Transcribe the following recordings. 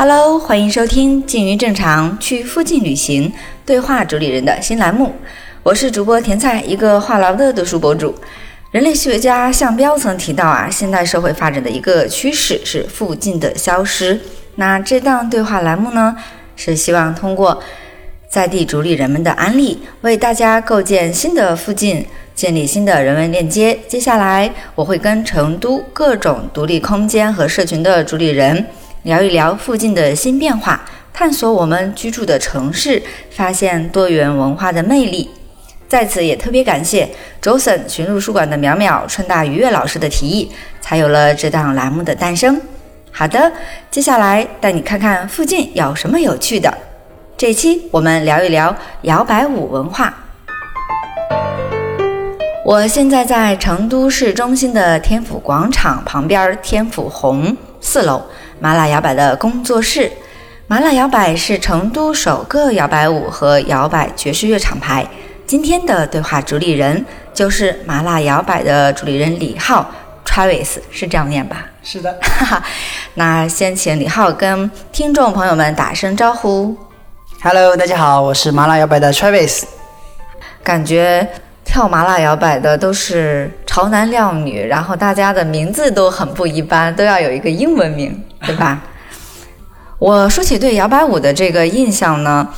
Hello，欢迎收听《近于正常去附近旅行对话主理人》的新栏目，我是主播甜菜，一个话痨的读书博主。人类学家向彪曾提到啊，现代社会发展的一个趋势是附近的消失。那这档对话栏目呢，是希望通过在地主理人们的安利，为大家构建新的附近，建立新的人文链接。接下来，我会跟成都各种独立空间和社群的主理人。聊一聊附近的新变化，探索我们居住的城市，发现多元文化的魅力。在此也特别感谢周森寻路书馆的淼淼、川大愉悦老师的提议，才有了这档栏目的诞生。好的，接下来带你看看附近有什么有趣的。这期我们聊一聊摇摆舞文化。我现在在成都市中心的天府广场旁边，天府红四楼。麻辣摇摆的工作室，麻辣摇摆是成都首个摇摆舞和摇摆爵士乐厂牌。今天的对话主理人就是麻辣摇摆的主理人李浩 Travis，是这样念吧？是的。那先请李浩跟听众朋友们打声招呼。Hello，大家好，我是麻辣摇摆的 Travis。感觉跳麻辣摇摆的都是潮男靓女，然后大家的名字都很不一般，都要有一个英文名。对吧？我说起对摇摆舞的这个印象呢，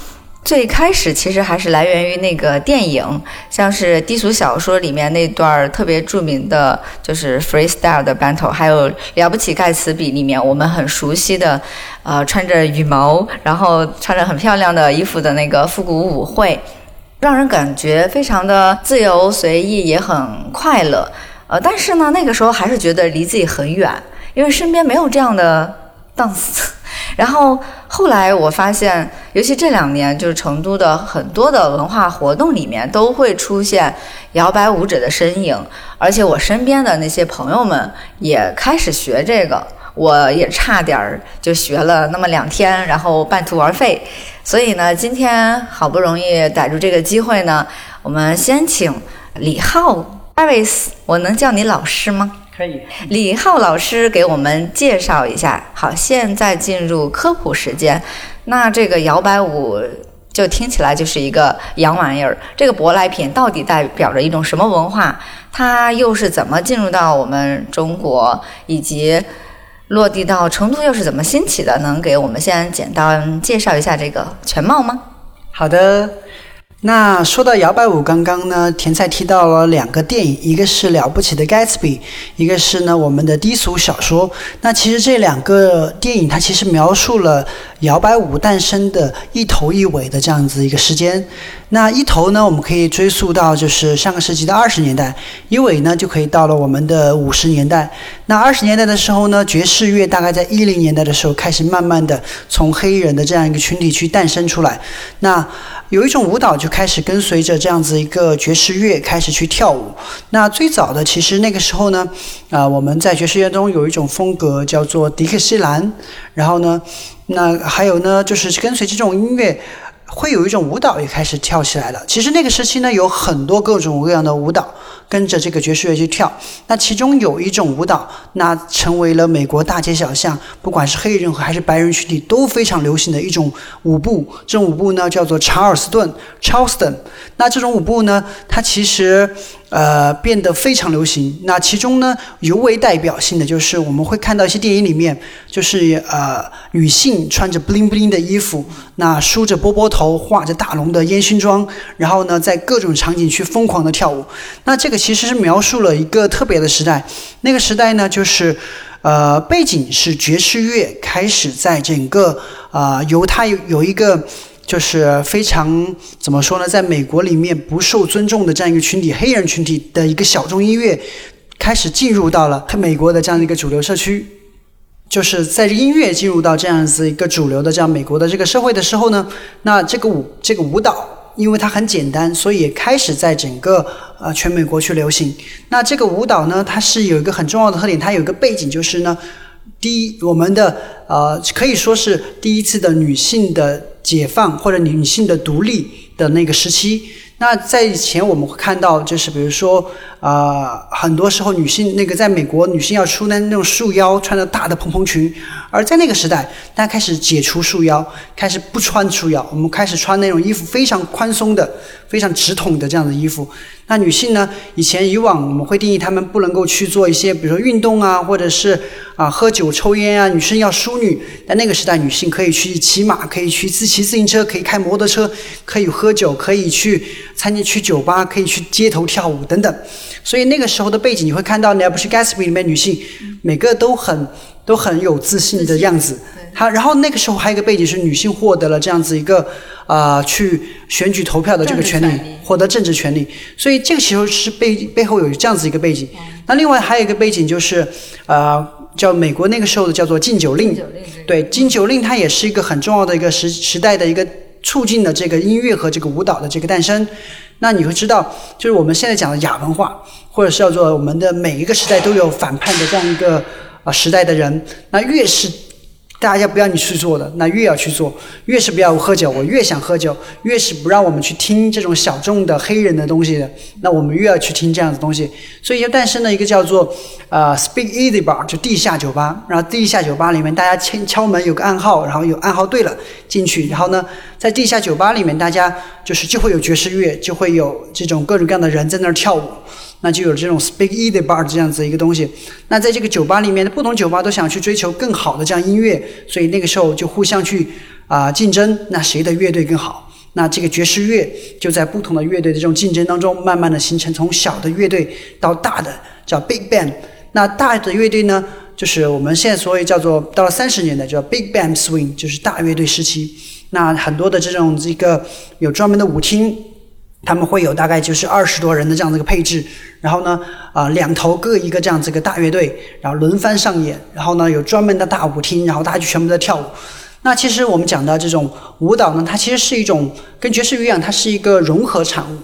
最开始其实还是来源于那个电影，像是低俗小说里面那段特别著名的，就是 freestyle 的 battle，还有了不起盖茨比里面我们很熟悉的，呃，穿着羽毛，然后穿着很漂亮的衣服的那个复古舞会，让人感觉非常的自由随意，也很快乐。呃，但是呢，那个时候还是觉得离自己很远。因为身边没有这样的 dance，然后后来我发现，尤其这两年，就是成都的很多的文化活动里面都会出现摇摆舞者的身影，而且我身边的那些朋友们也开始学这个，我也差点儿就学了那么两天，然后半途而废。所以呢，今天好不容易逮住这个机会呢，我们先请李浩 Iris，我能叫你老师吗？可以，李浩老师给我们介绍一下。好，现在进入科普时间。那这个摇摆舞就听起来就是一个洋玩意儿。这个舶来品到底代表着一种什么文化？它又是怎么进入到我们中国，以及落地到成都又是怎么兴起的？能给我们先简单介绍一下这个全貌吗？好的。那说到摇摆舞，刚刚呢，甜菜提到了两个电影，一个是了不起的盖茨比，一个是呢我们的低俗小说。那其实这两个电影，它其实描述了摇摆舞诞生的一头一尾的这样子一个时间。那一头呢，我们可以追溯到就是上个世纪的二十年代；一尾呢，就可以到了我们的五十年代。那二十年代的时候呢，爵士乐大概在一零年代的时候开始慢慢的从黑人的这样一个群体去诞生出来。那有一种舞蹈就开始跟随着这样子一个爵士乐开始去跳舞。那最早的其实那个时候呢，啊，我们在爵士乐中有一种风格叫做迪克西兰。然后呢，那还有呢，就是跟随这种音乐，会有一种舞蹈也开始跳起来了。其实那个时期呢，有很多各种各样的舞蹈。跟着这个爵士乐去跳，那其中有一种舞蹈，那成为了美国大街小巷，不管是黑人还是白人群体都非常流行的一种舞步。这种舞步呢叫做查尔斯顿 （Charleston）。那这种舞步呢，它其实呃变得非常流行。那其中呢尤为代表性的就是我们会看到一些电影里面，就是呃女性穿着 bling bling 的衣服，那梳着波波头，画着大龙的烟熏妆，然后呢在各种场景去疯狂的跳舞。那这个。其实是描述了一个特别的时代，那个时代呢，就是，呃，背景是爵士乐开始在整个啊，犹太有一个就是非常怎么说呢，在美国里面不受尊重的这样一个群体，黑人群体的一个小众音乐开始进入到了美国的这样的一个主流社区，就是在音乐进入到这样子一个主流的这样美国的这个社会的时候呢，那这个舞这个舞蹈。因为它很简单，所以也开始在整个呃全美国去流行。那这个舞蹈呢，它是有一个很重要的特点，它有一个背景，就是呢，第一，我们的呃可以说是第一次的女性的解放或者女性的独立的那个时期。那在以前我们会看到，就是比如说，啊，很多时候女性那个在美国，女性要出那那种束腰，穿着大的蓬蓬裙，而在那个时代，大家开始解除束腰，开始不穿束腰，我们开始穿那种衣服非常宽松的、非常直筒的这样的衣服。那女性呢？以前以往我们会定义她们不能够去做一些，比如说运动啊，或者是啊喝酒抽烟啊。女生要淑女，在那个时代，女性可以去骑马，可以去自骑自行车，可以开摩托车，可以喝酒，可以去参加去酒吧，可以去街头跳舞等等。所以那个时候的背景，你会看到《你要不是 Gatsby》里面女性每个都很都很有自信的样子。她然后那个时候还有一个背景是女性获得了这样子一个。啊，去选举投票的这个权利，获得政治权利，所以这个时候是背背后有这样子一个背景。那另外还有一个背景就是，呃，叫美国那个时候的叫做禁酒令。对，禁酒令它也是一个很重要的一个时时代的一个促进的这个音乐和这个舞蹈的这个诞生。那你会知道，就是我们现在讲的亚文化，或者是叫做我们的每一个时代都有反叛的这样一个啊时代的人，那越是。大家不要你去做的，那越要去做；越是不要喝酒，我越想喝酒；越是不让我们去听这种小众的黑人的东西的，那我们越要去听这样子东西。所以就诞生了一个叫做呃 Speak Easy Bar，就地下酒吧。然后地下酒吧里面，大家敲敲门有个暗号，然后有暗号对了进去。然后呢，在地下酒吧里面，大家就是就会有爵士乐，就会有这种各种各样的人在那儿跳舞。那就有这种 Speak Easy Bar 这样子一个东西。那在这个酒吧里面不同酒吧都想去追求更好的这样音乐，所以那个时候就互相去啊竞争，那谁的乐队更好？那这个爵士乐就在不同的乐队的这种竞争当中，慢慢的形成从小的乐队到大的叫 Big Band。那大的乐队呢，就是我们现在所谓叫做到了三十年代叫 Big Band Swing，就是大乐队时期。那很多的这种这个有专门的舞厅。他们会有大概就是二十多人的这样的一个配置，然后呢，啊，两头各一个这样子一个大乐队，然后轮番上演，然后呢有专门的大舞厅，然后大家就全部在跳舞。那其实我们讲的这种舞蹈呢，它其实是一种跟爵士乐一样，它是一个融合产物。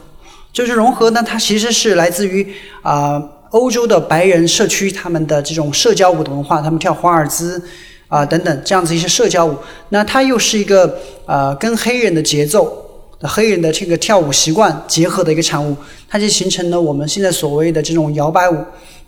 就是融合呢，它其实是来自于啊欧洲的白人社区他们的这种社交舞的文化，他们跳华尔兹啊等等这样子一些社交舞。那它又是一个呃跟黑人的节奏。黑人的这个跳舞习惯结合的一个产物，它就形成了我们现在所谓的这种摇摆舞。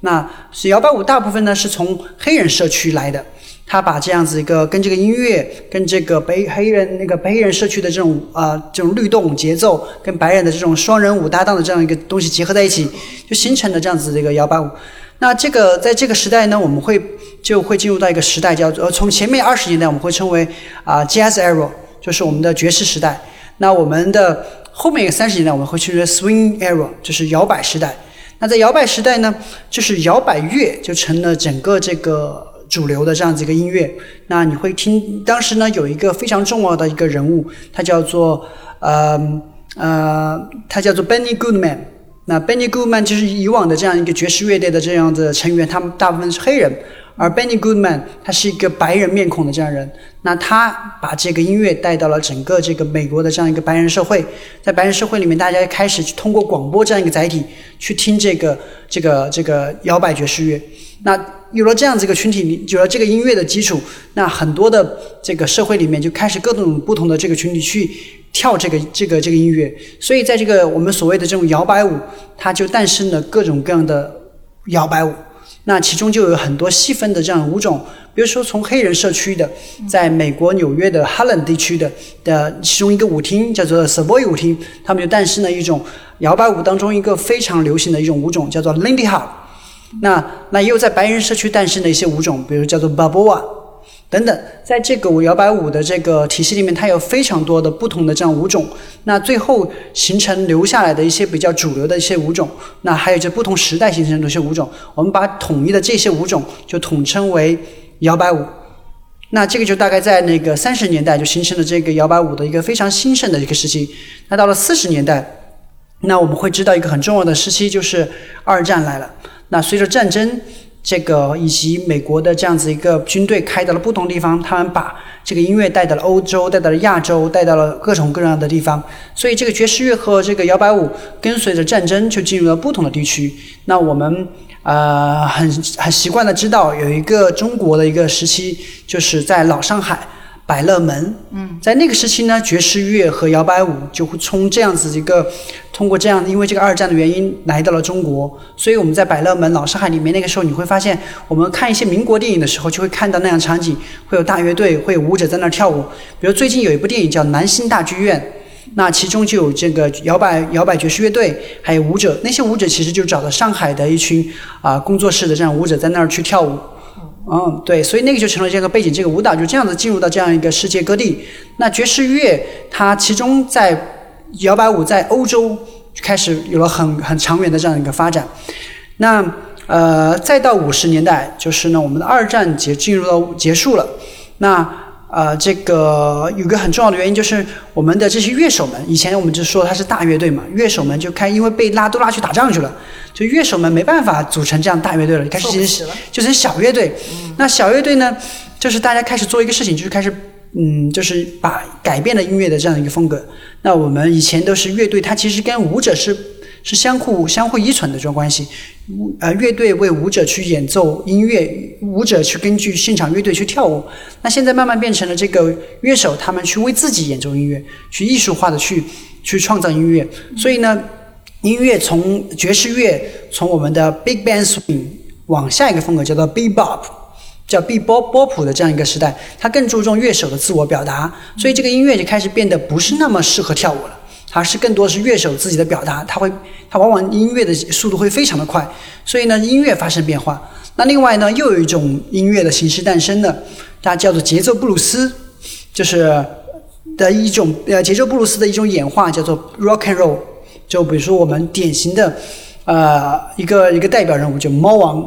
那是摇摆舞大部分呢是从黑人社区来的，他把这样子一个跟这个音乐、跟这个北黑人那个白人社区的这种啊这种律动节奏，跟白人的这种双人舞搭档的这样一个东西结合在一起，就形成了这样子的一个摇摆舞。那这个在这个时代呢，我们会就会进入到一个时代，叫做从前面二十年代我们会称为啊 Jazz Era，就是我们的爵士时代。那我们的后面一个三十年代，我们会称为 Swing Era，就是摇摆时代。那在摇摆时代呢，就是摇摆乐就成了整个这个主流的这样子一个音乐。那你会听，当时呢有一个非常重要的一个人物，他叫做呃呃，他叫做 Benny Goodman。那 Benny Goodman 就是以往的这样一个爵士乐队的这样的成员，他们大部分是黑人。而 Benny Goodman 他是一个白人面孔的这样人，那他把这个音乐带到了整个这个美国的这样一个白人社会，在白人社会里面，大家开始去通过广播这样一个载体去听这个这个这个摇摆爵士乐。那有了这样子一个群体，有了这个音乐的基础，那很多的这个社会里面就开始各种不同的这个群体去跳这个这个这个音乐，所以在这个我们所谓的这种摇摆舞，它就诞生了各种各样的摇摆舞。那其中就有很多细分的这样舞种，比如说从黑人社区的，在美国纽约的哈伦地区的的其中一个舞厅叫做 Savoy 舞厅，他们就诞生了一种摇摆舞当中一个非常流行的一种舞种，叫做 Lindy Hop。那那也有在白人社区诞生的一些舞种，比如叫做 Baboa，。等等，在这个摇摆舞的这个体系里面，它有非常多的不同的这样舞种。那最后形成留下来的一些比较主流的一些舞种，那还有这不同时代形成的一些舞种，我们把统一的这些舞种就统称为摇摆舞。那这个就大概在那个三十年代就形成了这个摇摆舞的一个非常兴盛的一个时期。那到了四十年代，那我们会知道一个很重要的时期就是二战来了。那随着战争。这个以及美国的这样子一个军队开到了不同地方，他们把这个音乐带到了欧洲，带到了亚洲，带到了各种各样的地方。所以这个爵士乐和这个摇摆舞跟随着战争就进入了不同的地区。那我们呃很很习惯的知道，有一个中国的一个时期，就是在老上海百乐门。嗯，在那个时期呢，爵士乐和摇摆舞就会从这样子一个，通过这样，因为这个二战的原因来到了中国，所以我们在百乐门、老上海里面，那个时候你会发现，我们看一些民国电影的时候，就会看到那样场景，会有大乐队，会有舞者在那儿跳舞。比如最近有一部电影叫《南星大剧院》。那其中就有这个摇摆摇摆爵士乐队，还有舞者。那些舞者其实就找到上海的一群啊工作室的这样舞者在那儿去跳舞。嗯，对，所以那个就成了这个背景，这个舞蹈就这样子进入到这样一个世界各地。那爵士乐它其中在摇摆舞在欧洲开始有了很很长远的这样一个发展。那呃，再到五十年代，就是呢我们的二战结进入到结束了。那呃，这个有个很重要的原因就是我们的这些乐手们，以前我们就说他是大乐队嘛，乐手们就开，因为被拉都拉去打仗去了，就乐手们没办法组成这样大乐队了，开始就成小乐队。那小乐队呢，就是大家开始做一个事情，就是开始，嗯，就是把改变了音乐的这样一个风格。那我们以前都是乐队，它其实跟舞者是。是相互相互依存的这种关系，呃乐队为舞者去演奏音乐，舞者去根据现场乐队去跳舞。那现在慢慢变成了这个乐手他们去为自己演奏音乐，去艺术化的去去创造音乐。所以呢，音乐从爵士乐从我们的 Big Band Swing 往下一个风格叫做 Bebop，叫 B 波波普的这样一个时代，它更注重乐手的自我表达，所以这个音乐就开始变得不是那么适合跳舞了。它是更多是乐手自己的表达，他会，他往往音乐的速度会非常的快，所以呢，音乐发生变化。那另外呢，又有一种音乐的形式诞生的，它叫做节奏布鲁斯，就是的一种呃节奏布鲁斯的一种演化，叫做 rock and roll。就比如说我们典型的呃一个一个代表人物，就猫王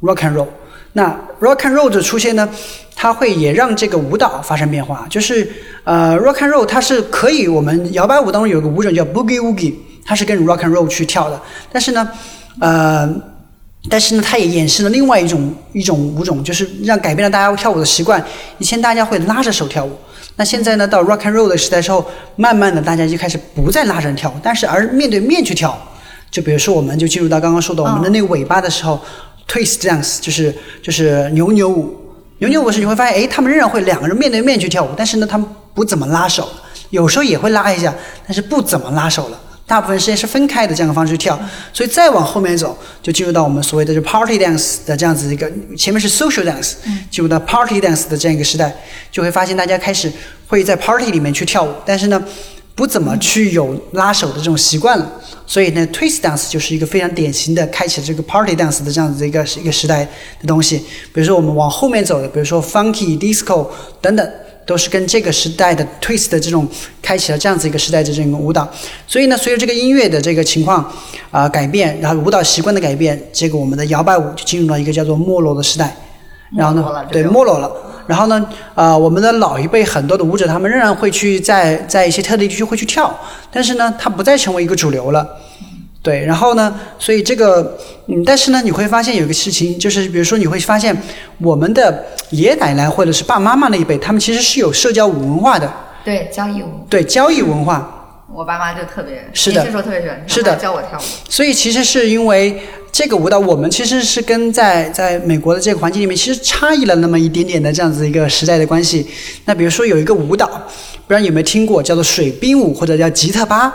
rock and roll。那 rock and roll 的出现呢，它会也让这个舞蹈发生变化。就是呃 rock and roll 它是可以，我们摇摆舞当中有个舞种叫 boogie woogie，它是跟 rock and roll 去跳的。但是呢，呃，但是呢，它也演示了另外一种一种舞种，就是让改变了大家跳舞的习惯。以前大家会拉着手跳舞，那现在呢，到 rock and roll 的时代之后，慢慢的大家就开始不再拉着人跳舞，但是而面对面去跳。就比如说，我们就进入到刚刚说的我们的那个尾巴的时候。Twist dance 就是就是扭扭舞，扭扭舞是你会发现，哎，他们仍然会两个人面对面去跳舞，但是呢，他们不怎么拉手，有时候也会拉一下，但是不怎么拉手了，大部分时间是分开的这样的方式去跳。所以再往后面走，就进入到我们所谓的就 party dance 的这样子一个，前面是 social dance，进入到 party dance 的这样一个时代，就会发现大家开始会在 party 里面去跳舞，但是呢。不怎么去有拉手的这种习惯了，所以呢，twist dance 就是一个非常典型的开启了这个 party dance 的这样子的一个一个时代的东西。比如说我们往后面走的，比如说 funky disco 等等，都是跟这个时代的 twist 的这种开启了这样子一个时代的这种舞蹈。所以呢，随着这个音乐的这个情况啊改变，然后舞蹈习惯的改变，这个我们的摇摆舞就进入了一个叫做没落的时代。然后呢，对，没落了。然后呢，呃，我们的老一辈很多的舞者，他们仍然会去在在一些特定地区会去跳，但是呢，它不再成为一个主流了。对，然后呢，所以这个，嗯，但是呢，你会发现有一个事情，就是比如说你会发现，我们的爷爷奶奶或者是爸妈妈那一辈，他们其实是有社交舞文化的。对，交谊舞。对，交谊文化。我爸妈就特别，是的，时候特别喜欢，是的，教我跳舞。所以其实是因为。这个舞蹈，我们其实是跟在在美国的这个环境里面，其实差异了那么一点点的这样子一个时代的关系。那比如说有一个舞蹈，不知道有没有听过，叫做水兵舞或者叫吉特巴，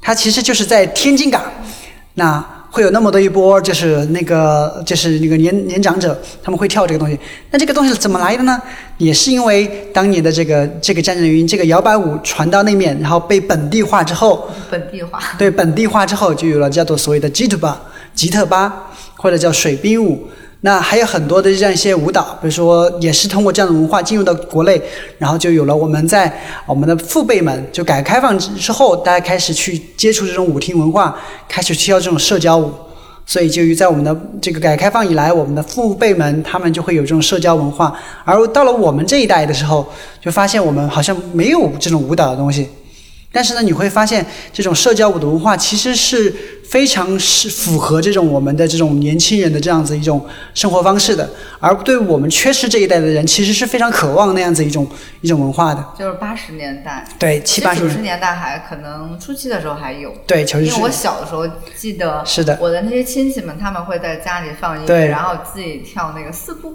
它其实就是在天津港，那。会有那么多一波，就是那个，就是那个年年长者，他们会跳这个东西。那这个东西是怎么来的呢？也是因为当年的这个这个战争原因，这个摇摆舞传到那面，然后被本地化之后，本地化对本地化之后，就有了叫做所谓的吉特巴，吉特巴或者叫水兵舞。那还有很多的这样一些舞蹈，比如说也是通过这样的文化进入到国内，然后就有了我们在我们的父辈们就改革开放之之后，大家开始去接触这种舞厅文化，开始去跳这种社交舞，所以就于在我们的这个改革开放以来，我们的父辈们他们就会有这种社交文化，而到了我们这一代的时候，就发现我们好像没有这种舞蹈的东西。但是呢，你会发现这种社交舞的文化其实是非常是符合这种我们的这种年轻人的这样子一种生活方式的，而对我们缺失这一代的人，其实是非常渴望那样子一种一种文化的。就是八十年代，对七八十九十年代还可能初期的时候还有，对，因为我小的时候记得是的，我的那些亲戚们他们会在家里放音乐，然后自己跳那个四步。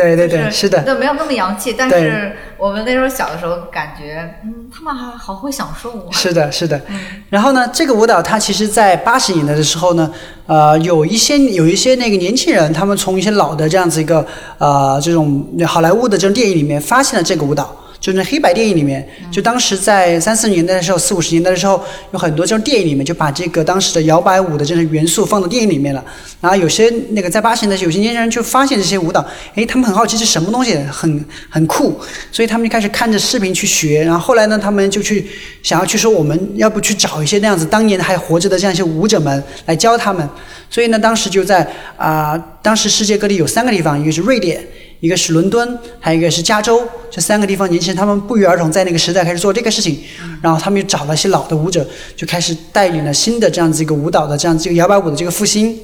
对对对，是的，都没有那么洋气。但是我们那时候小的时候，感觉嗯，他们还好会享受啊。是的，是的。然后呢，这个舞蹈它其实在八十年代的时候呢，呃，有一些有一些那个年轻人，他们从一些老的这样子一个呃这种好莱坞的这种电影里面发现了这个舞蹈。就是黑白电影里面，就当时在三四年代的时候，四五十年代的时候，有很多这种电影里面就把这个当时的摇摆舞的这种元素放到电影里面了。然后有些那个在八十年代，有些年轻人就发现这些舞蹈，诶，他们很好奇是什么东西，很很酷，所以他们就开始看着视频去学。然后后来呢，他们就去想要去说，我们要不去找一些那样子当年还活着的这样一些舞者们来教他们。所以呢，当时就在啊、当时世界各地有三个地方，一个是瑞典，一个是伦敦，还有一个是加州，这三个地方年轻人他们不约而同在那个时代开始做这个事情，然后他们又找了一些老的舞者，就开始带领了新的这样子一个舞蹈的这样子一个摇摆舞的这个复兴。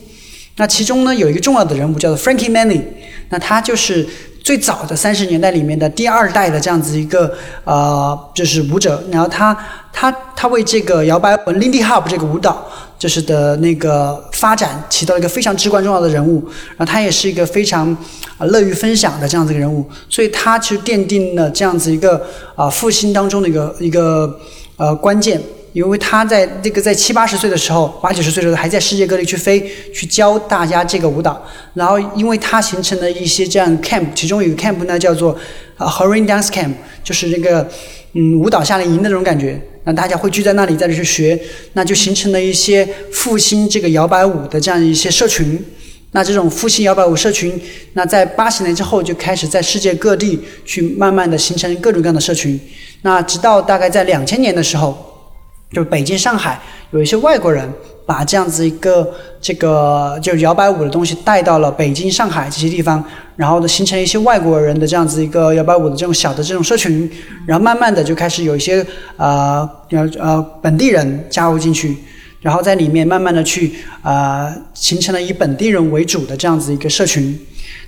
那其中呢有一个重要的人物叫做 Frankie Manning，那他就是最早的三十年代里面的第二代的这样子一个呃就是舞者，然后他他他为这个摇摆舞 Lindy Hop 这个舞蹈就是的那个发展起到了一个非常至关重要的人物，然后他也是一个非常啊乐于分享的这样子一个人物，所以他其实奠定了这样子一个啊复兴当中的一个一个呃关键。因为他在这个在七八十岁的时候，八九十岁的时候还在世界各地去飞，去教大家这个舞蹈。然后，因为他形成了一些这样 camp，其中有个 camp 呢叫做啊 h o r i n Dance Camp，就是那个嗯舞蹈夏令营的那种感觉。那大家会聚在那里，在这去学，那就形成了一些复兴这个摇摆舞的这样一些社群。那这种复兴摇摆舞社群，那在八十年之后就开始在世界各地去慢慢的形成各种各样的社群。那直到大概在两千年的时候。就北京、上海有一些外国人把这样子一个这个就摇摆舞的东西带到了北京、上海这些地方，然后呢形成一些外国人的这样子一个摇摆舞的这种小的这种社群，然后慢慢的就开始有一些呃呃呃本地人加入进去，然后在里面慢慢的去呃形成了以本地人为主的这样子一个社群。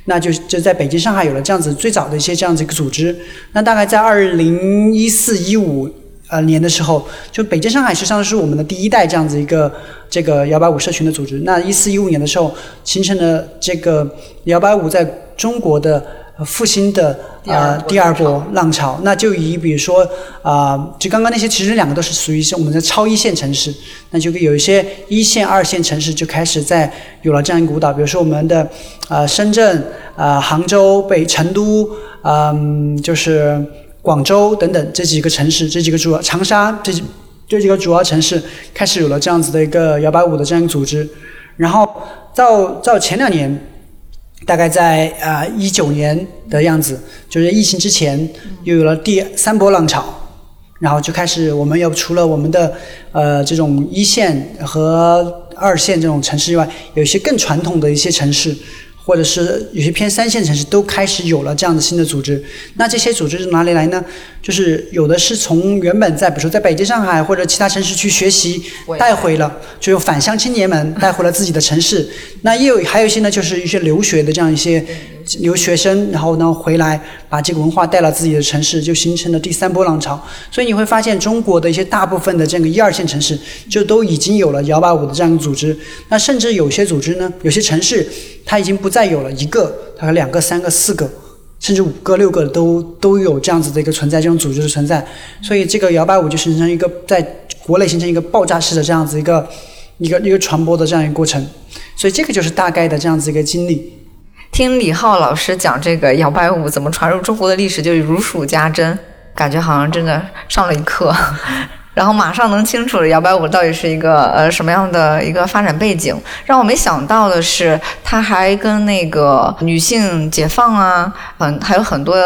那就就在北京、上海有了这样子最早的一些这样子一个组织。那大概在二零一四一五呃年的时候，就北京、上海实际上是我们的第一代这样子一个这个摇摆舞社群的组织。那一四一五年的时候，形成了这个摇摆舞在中国的呃复兴的呃第二波浪潮。那就以比如说啊、就刚刚那些其实两个都是属于是我们的超一线城市，那就有一些一线、二线城市就开始在有了这样一个舞蹈，比如说我们的呃深圳、呃杭州、北成都，嗯、就是。广州等等这几个城市，这几个主要长沙这几这几个主要城市开始有了这样子的一个摇摆舞的这样一个组织，然后到到前两年，大概在啊一九年的样子，就是疫情之前，又有了第三波浪潮，然后就开始我们要除了我们的呃这种一线和二线这种城市以外，有一些更传统的一些城市。或者是有些偏三线城市都开始有了这样的新的组织。那这些组织是哪里来呢？就是有的是从原本在比如说在北京、上海或者其他城市去学习带回了，就有返乡青年们带回了自己的城市。那也有还有一些呢，就是一些留学的这样一些留学生，然后呢回来把这个文化带到自己的城市，就形成了第三波浪潮。所以你会发现，中国的一些大部分的这个一二线城市就都已经有了摇摆舞的这样一个组织。那甚至有些组织呢，有些城市它已经不再有了一个，它两个、三个、四个。甚至五个、六个都都有这样子的一个存在，这种组织的存在，所以这个摇摆舞就形成一个在国内形成一个爆炸式的这样子一个一个一个传播的这样一个过程，所以这个就是大概的这样子一个经历。听李浩老师讲这个摇摆舞怎么传入中国的历史，就如数家珍，感觉好像真的上了一课。然后马上能清楚了摇摆舞到底是一个呃什么样的一个发展背景。让我没想到的是，它还跟那个女性解放啊，很还有很多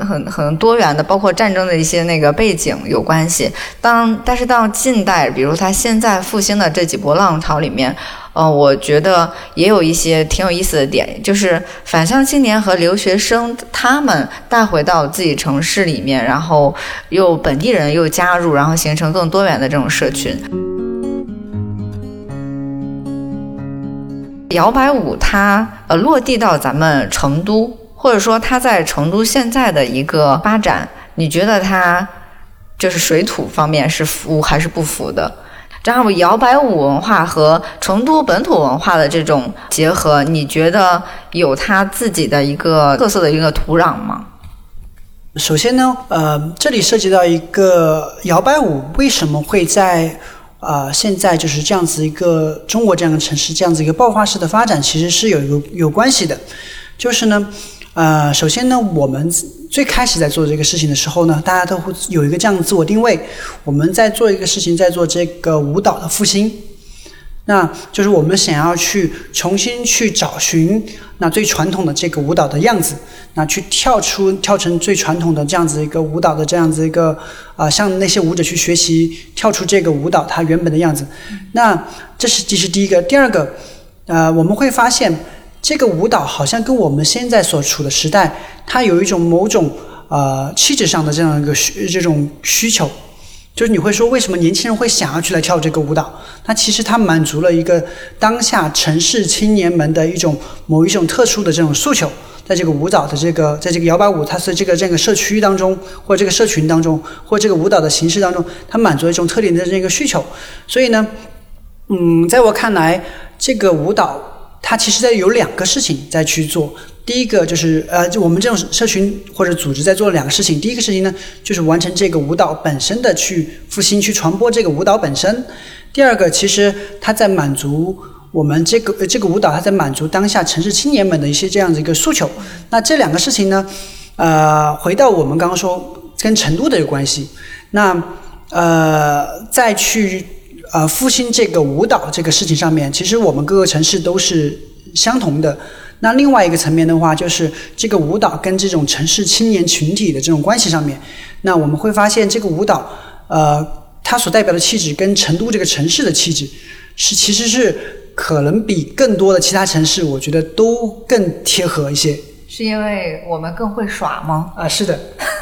很很多元的，包括战争的一些那个背景有关系。当但是到近代，比如它现在复兴的这几波浪潮里面。呃，我觉得也有一些挺有意思的点，就是返乡青年和留学生他们带回到自己城市里面，然后又本地人又加入，然后形成更多元的这种社群。摇摆舞它呃落地到咱们成都，或者说它在成都现在的一个发展，你觉得它就是水土方面是服还是不服的？然后摇摆舞文化和成都本土文化的这种结合，你觉得有它自己的一个特色的一个土壤吗？首先呢，呃，这里涉及到一个摇摆舞为什么会在呃现在就是这样子一个中国这样的城市这样子一个爆发式的发展，其实是有一个有关系的，就是呢，呃，首先呢，我们最开始在做这个事情的时候呢，大家都会有一个这样的自我定位，我们在做一个事情，在做这个舞蹈的复兴。那就是我们想要去重新去找寻那最传统的这个舞蹈的样子，那去跳出跳成最传统的这样子一个舞蹈的这样子一个啊，向那些舞者去学习，跳出这个舞蹈它原本的样子。那这是这是第一个，第二个，呃，我们会发现这个舞蹈好像跟我们现在所处的时代，它有一种某种呃气质上的这样一个需这种需求。就是你会说，为什么年轻人会想要去来跳这个舞蹈？那其实它满足了一个当下城市青年们的一种某一种特殊的这种诉求，在这个舞蹈的这个，在这个摇摆舞，它是这个这个社区当中，或者这个社群当中，或这个舞蹈的形式当中，它满足了一种特定的这个需求。所以呢，嗯，在我看来，这个舞蹈它其实在有两个事情在去做。第一个就是呃，就我们这种社群或者组织在做两个事情。第一个事情呢，就是完成这个舞蹈本身的去复兴、去传播这个舞蹈本身。第二个，其实它在满足我们这个这个舞蹈，它在满足当下城市青年们的一些这样的一个诉求。那这两个事情呢，呃，回到我们刚刚说跟成都的有关系。那呃，再去呃复兴这个舞蹈这个事情上面，其实我们各个城市都是相同的。那另外一个层面的话，就是这个舞蹈跟这种城市青年群体的这种关系上面，那我们会发现这个舞蹈，呃，它所代表的气质跟成都这个城市的气质，是其实是可能比更多的其他城市，我觉得都更贴合一些。是因为我们更会耍吗？啊，是的。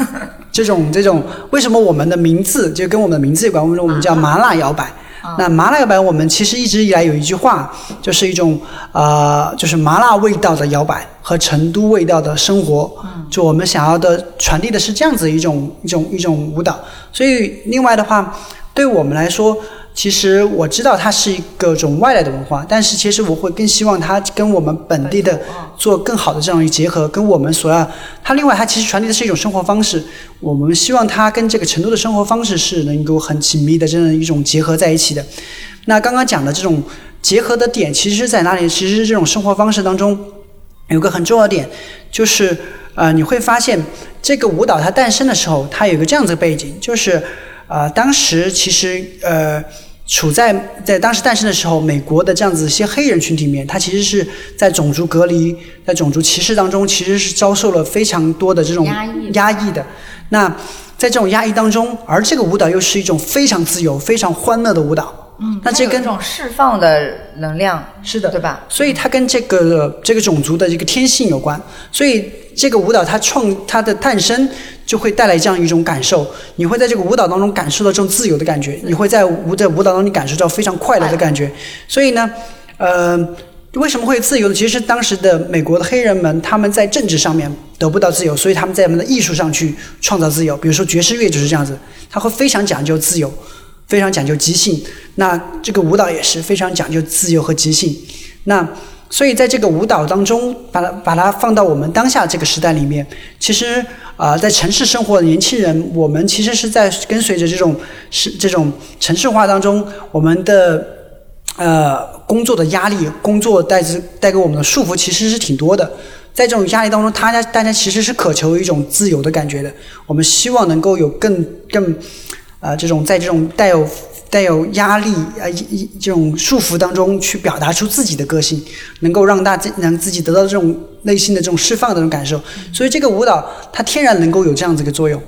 这种这种，为什么我们的名字就跟我们的名字有关？为什么我们叫麻辣摇摆？那麻辣摇摆，我们其实一直以来有一句话，就是一种呃，就是麻辣味道的摇摆和成都味道的生活。就我们想要的传递的是这样子一种一种一种舞蹈。所以另外的话，对我们来说。其实我知道它是一个种外来的文化，但是其实我会更希望它跟我们本地的做更好的这样一结合，跟我们所要它另外它其实传递的是一种生活方式，我们希望它跟这个成都的生活方式是能够很紧密的这样一种结合在一起的。那刚刚讲的这种结合的点，其实是在哪里？其实是这种生活方式当中有个很重要的点，就是呃你会发现这个舞蹈它诞生的时候，它有个这样子的背景，就是呃当时其实呃。处在在当时诞生的时候，美国的这样子一些黑人群体里面，他其实是在种族隔离、在种族歧视当中，其实是遭受了非常多的这种压抑的。那在这种压抑当中，而这个舞蹈又是一种非常自由、非常欢乐的舞蹈。嗯，那这跟这种释放的能量是的，对吧？所以它跟这个这个种族的这个天性有关。所以这个舞蹈它创它的诞生。就会带来这样一种感受，你会在这个舞蹈当中感受到这种自由的感觉，你会在舞在舞蹈当中感受到非常快乐的感觉。所以呢，呃，为什么会自由呢？其实当时的美国的黑人们，他们在政治上面得不到自由，所以他们在他们的艺术上去创造自由。比如说爵士乐就是这样子，他会非常讲究自由，非常讲究即兴。那这个舞蹈也是非常讲究自由和即兴。那所以在这个舞蹈当中，把它把它放到我们当下这个时代里面，其实。啊，在城市生活的年轻人，我们其实是在跟随着这种是这种城市化当中，我们的呃工作的压力，工作带着带给我们的束缚其实是挺多的。在这种压力当中，大家大家其实是渴求一种自由的感觉的。我们希望能够有更更呃这种在这种带有。带有压力啊，一一这种束缚当中去表达出自己的个性，能够让大家能自己得到这种内心的这种释放的这种感受，所以这个舞蹈它天然能够有这样子一个作用。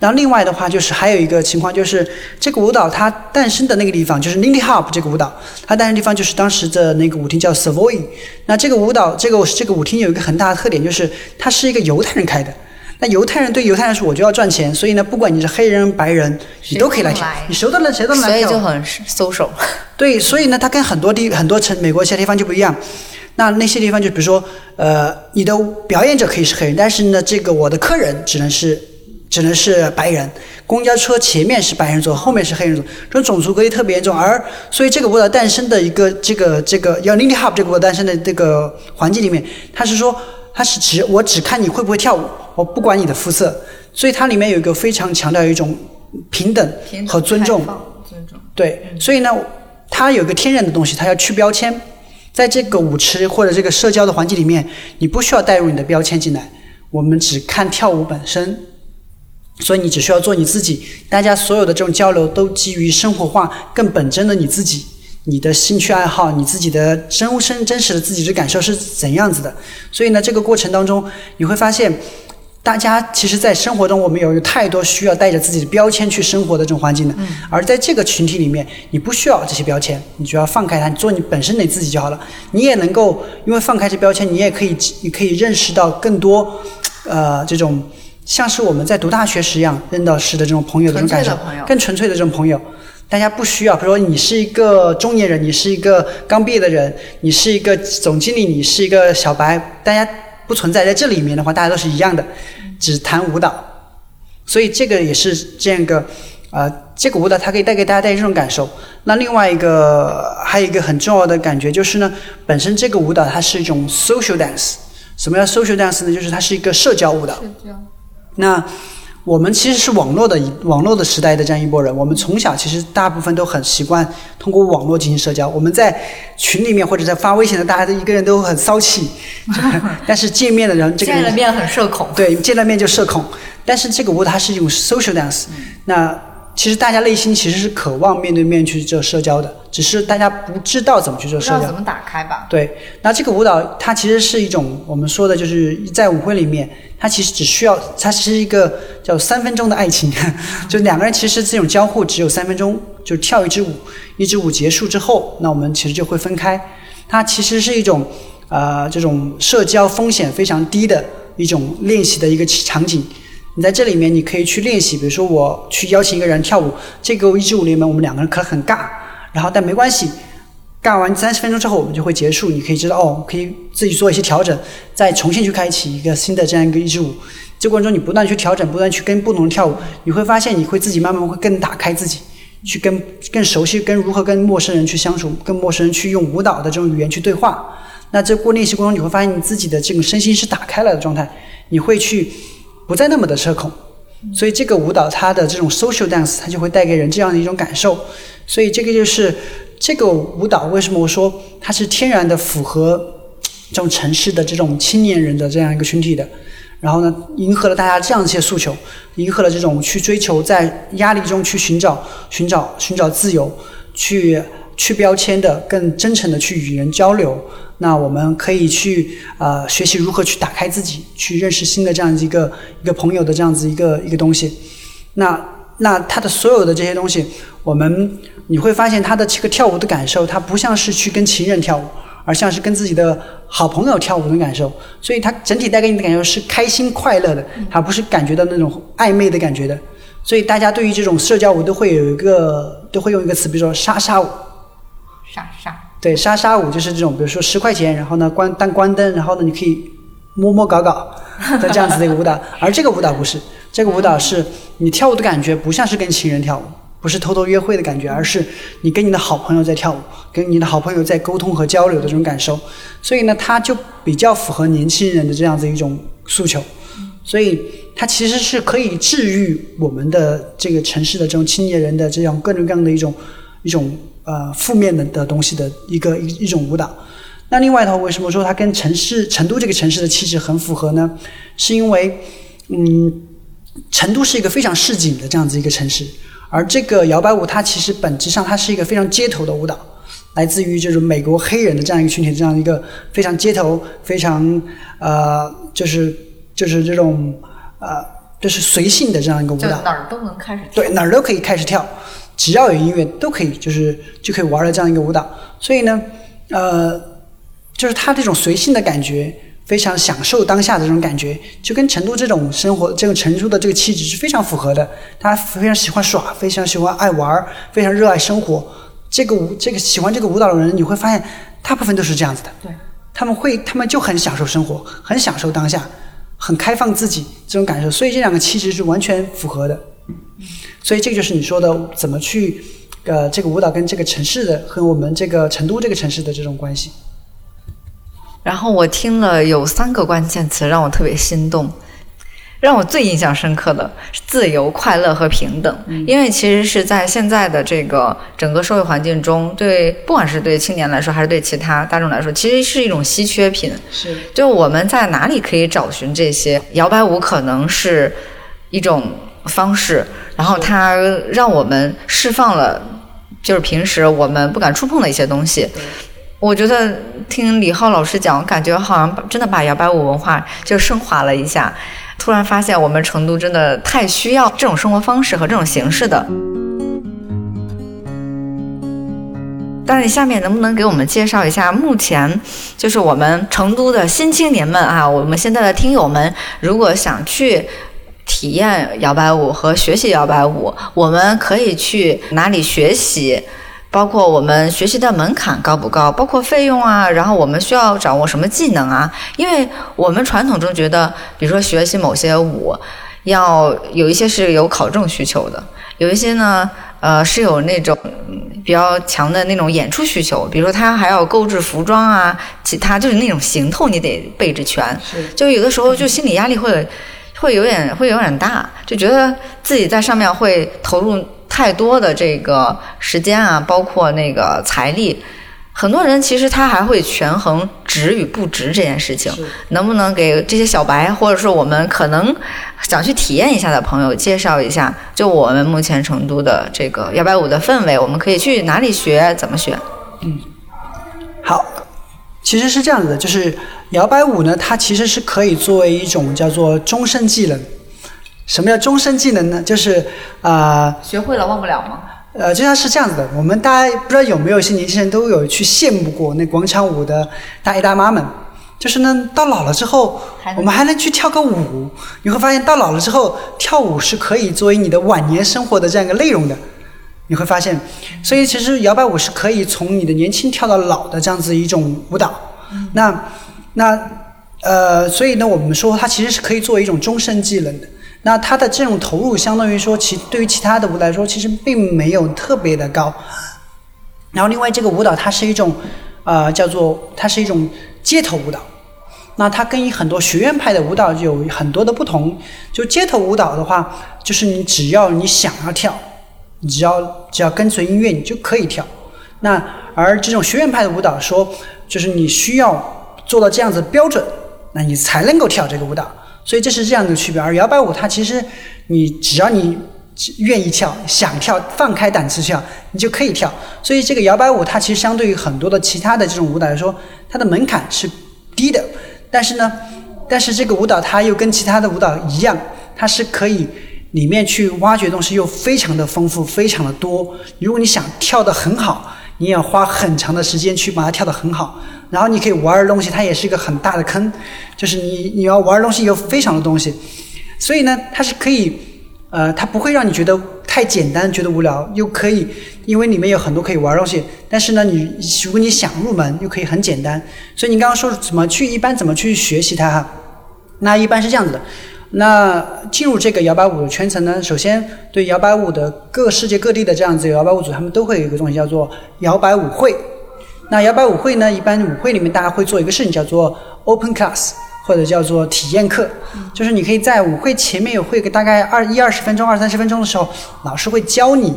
然后另外的话就是还有一个情况就是这个舞蹈它诞生的那个地方就是 Lindy Hop 这个舞蹈，它诞生地方就是当时的那个舞厅叫 Savoy。那这个舞蹈这个这个舞厅有一个很大的特点就是它是一个犹太人开的。那犹太人对犹太人说：“我就要赚钱，所以呢，不管你是黑人、白人，你都可以来跳，你谁都能，谁都能来跳。”所以就很 social。对，所以呢，它跟很多地、很多城、美国其他地方就不一样。那那些地方就比如说，呃，你的表演者可以是黑人，但是呢，这个我的客人只能是只能是白人，公交车前面是白人座，后面是黑人座，这种种族隔离特别严重。而所以这个舞蹈诞生的一个这个这个要 Lindy Hop 这个舞蹈诞生的这个环境里面，它是说它是只我只看你会不会跳舞，我不管你的肤色。所以它里面有一个非常强调一种平等和尊重，尊重。对，所以呢，它有一个天然的东西，它要去标签。在这个舞池或者这个社交的环境里面，你不需要带入你的标签进来，我们只看跳舞本身，所以你只需要做你自己。大家所有的这种交流都基于生活化、更本真的你自己，你的兴趣爱好，你自己的真真真实的自己的感受是怎样子的。所以呢，这个过程当中你会发现。大家其实，在生活中，我们有太多需要带着自己的标签去生活的这种环境的。而在这个群体里面，你不需要这些标签，你就要放开它，你做你本身的自己就好了。你也能够，因为放开这标签，你也可以，你可以认识到更多，呃，这种像是我们在读大学时一样认到识的这种朋友的这种感受，更纯粹的这种朋友。大家不需要，比如说你是一个中年人，你是一个刚毕业的人，你是一个总经理，你是一个小白，大家。不存在在这里面的话，大家都是一样的，只谈舞蹈，所以这个也是这样一个，呃，这个舞蹈它可以带给大家带这种感受。那另外一个还有一个很重要的感觉就是呢，本身这个舞蹈它是一种 social dance。什么叫 social dance 呢？就是它是一个社交舞蹈。社交。那。我们其实是网络的网络的时代的这样一波人，我们从小其实大部分都很习惯通过网络进行社交。我们在群里面或者在发微信的，大家都一个人都很骚气，但是见面的人，这个见了面很社恐。对，见了面就社恐。但是这个舞它是一种 social dance，那。其实大家内心其实是渴望面对面去做社交的，只是大家不知道怎么去做社交。怎么打开吧？对，那这个舞蹈它其实是一种我们说的，就是在舞会里面，它其实只需要，它是一个叫三分钟的爱情，就两个人其实这种交互只有三分钟，就跳一支舞，一支舞结束之后，那我们其实就会分开。它其实是一种呃这种社交风险非常低的一种练习的一个场景。你在这里面，你可以去练习，比如说我去邀请一个人跳舞，这个一支舞里面我们两个人可能很尬，然后但没关系，尬完三十分钟之后我们就会结束，你可以知道哦，可以自己做一些调整，再重新去开启一个新的这样一个一支舞。这过程中你不断去调整，不断去跟不同人跳舞，你会发现你会自己慢慢会更打开自己，去跟更熟悉跟如何跟陌生人去相处，跟陌生人去用舞蹈的这种语言去对话。那这过练习过程中你会发现你自己的这种身心是打开了的状态，你会去。不再那么的社恐，所以这个舞蹈它的这种 social dance 它就会带给人这样的一种感受，所以这个就是这个舞蹈为什么我说它是天然的符合这种城市的这种青年人的这样一个群体的，然后呢，迎合了大家这样一些诉求，迎合了这种去追求在压力中去寻找寻找寻找自由，去去标签的更真诚的去与人交流。那我们可以去呃学习如何去打开自己，去认识新的这样子一个一个朋友的这样子一个一个东西。那那他的所有的这些东西，我们你会发现他的这个跳舞的感受，他不像是去跟情人跳舞，而像是跟自己的好朋友跳舞的感受。所以它整体带给你的感受是开心快乐的，而不是感觉到那种暧昧的感觉的。所以大家对于这种社交舞都会有一个都会用一个词，比如说莎莎舞。莎莎。对，莎莎舞就是这种，比如说十块钱，然后呢关当关灯，然后呢你可以摸摸搞搞的这样子的一个舞蹈。而这个舞蹈不是，这个舞蹈是你跳舞的感觉不像是跟情人跳舞，不是偷偷约会的感觉，而是你跟你的好朋友在跳舞，跟你的好朋友在沟通和交流的这种感受。所以呢，它就比较符合年轻人的这样子一种诉求。所以它其实是可以治愈我们的这个城市的这种青年人的这样各种各样的一种一种。呃，负面的的东西的一个一一种舞蹈。那另外的话，为什么说它跟城市成都这个城市的气质很符合呢？是因为，嗯，成都是一个非常市井的这样子一个城市，而这个摇摆舞它其实本质上它是一个非常街头的舞蹈，来自于就是美国黑人的这样一个群体，这样一个非常街头、非常呃，就是就是这种呃，就是随性的这样一个舞蹈，哪儿都能开始对，哪儿都可以开始跳。只要有音乐，都可以，就是就可以玩的这样一个舞蹈。所以呢，呃，就是他这种随性的感觉，非常享受当下的这种感觉，就跟成都这种生活，这个成都的这个气质是非常符合的。他非常喜欢耍，非常喜欢爱玩，非常热爱生活。这个舞，这个喜欢这个舞蹈的人，你会发现，大部分都是这样子的。对，他们会，他们就很享受生活，很享受当下，很开放自己这种感受。所以这两个气质是完全符合的。所以这个就是你说的怎么去，呃，这个舞蹈跟这个城市的和我们这个成都这个城市的这种关系。然后我听了有三个关键词让我特别心动，让我最印象深刻的是自由、快乐和平等。因为其实是在现在的这个整个社会环境中，对不管是对青年来说，还是对其他大众来说，其实是一种稀缺品。是，就我们在哪里可以找寻这些？摇摆舞可能是一种方式，然后它让我们释放了，就是平时我们不敢触碰的一些东西。我觉得听李浩老师讲，感觉好像真的把摇摆舞文化就升华了一下。突然发现，我们成都真的太需要这种生活方式和这种形式的。但是你下面能不能给我们介绍一下，目前就是我们成都的新青年们啊，我们现在的听友们，如果想去体验摇摆舞和学习摇摆舞，我们可以去哪里学习？包括我们学习的门槛高不高，包括费用啊，然后我们需要掌握什么技能啊？因为我们传统中觉得，比如说学习某些舞，要有一些是有考证需求的，有一些呢，呃，是有那种比较强的那种演出需求，比如说他还要购置服装啊，其他就是那种行头你得备着全，就有的时候就心理压力会会有点会有点大，就觉得自己在上面会投入。太多的这个时间啊，包括那个财力，很多人其实他还会权衡值与不值这件事情。能不能给这些小白，或者说我们可能想去体验一下的朋友介绍一下？就我们目前成都的这个摇摆舞的氛围，我们可以去哪里学？怎么学？嗯，好，其实是这样子的，就是摇摆舞呢，它其实是可以作为一种叫做终身技能。什么叫终身技能呢？就是啊，学会了忘不了吗？呃，就像是这样子的。我们大家不知道有没有一些年轻人都有去羡慕过那广场舞的大爷大妈们，就是呢，到老了之后，我们还能去跳个舞。你会发现，到老了之后，跳舞是可以作为你的晚年生活的这样一个内容的。你会发现，所以其实摇摆舞是可以从你的年轻跳到老的这样子一种舞蹈。那那呃，所以呢，我们说它其实是可以作为一种终身技能的。那它的这种投入，相当于说，其对于其他的舞来说，其实并没有特别的高。然后，另外这个舞蹈它是一种，呃，叫做它是一种街头舞蹈。那它跟很多学院派的舞蹈有很多的不同。就街头舞蹈的话，就是你只要你想要跳，你只要只要跟随音乐，你就可以跳。那而这种学院派的舞蹈说，就是你需要做到这样子标准，那你才能够跳这个舞蹈。所以这是这样的区别，而摇摆舞它其实，你只要你愿意跳、想跳、放开胆子跳，你就可以跳。所以这个摇摆舞它其实相对于很多的其他的这种舞蹈来说，它的门槛是低的。但是呢，但是这个舞蹈它又跟其他的舞蹈一样，它是可以里面去挖掘东西又非常的丰富、非常的多。如果你想跳得很好，你要花很长的时间去把它跳得很好。然后你可以玩的东西，它也是一个很大的坑，就是你你要玩的东西有非常的东西，所以呢，它是可以，呃，它不会让你觉得太简单，觉得无聊，又可以，因为里面有很多可以玩的东西。但是呢，你如果你想入门，又可以很简单。所以你刚刚说怎么去，一般怎么去学习它哈？那一般是这样子的。那进入这个摇摆舞的圈层呢，首先对摇摆舞的各世界各地的这样子摇摆舞组，他们都会有一个东西叫做摇摆舞会。那摇摆舞会呢？一般舞会里面大家会做一个事情，叫做 open class，或者叫做体验课。就是你可以在舞会前面有会个大概二一二十分钟、二三十分钟的时候，老师会教你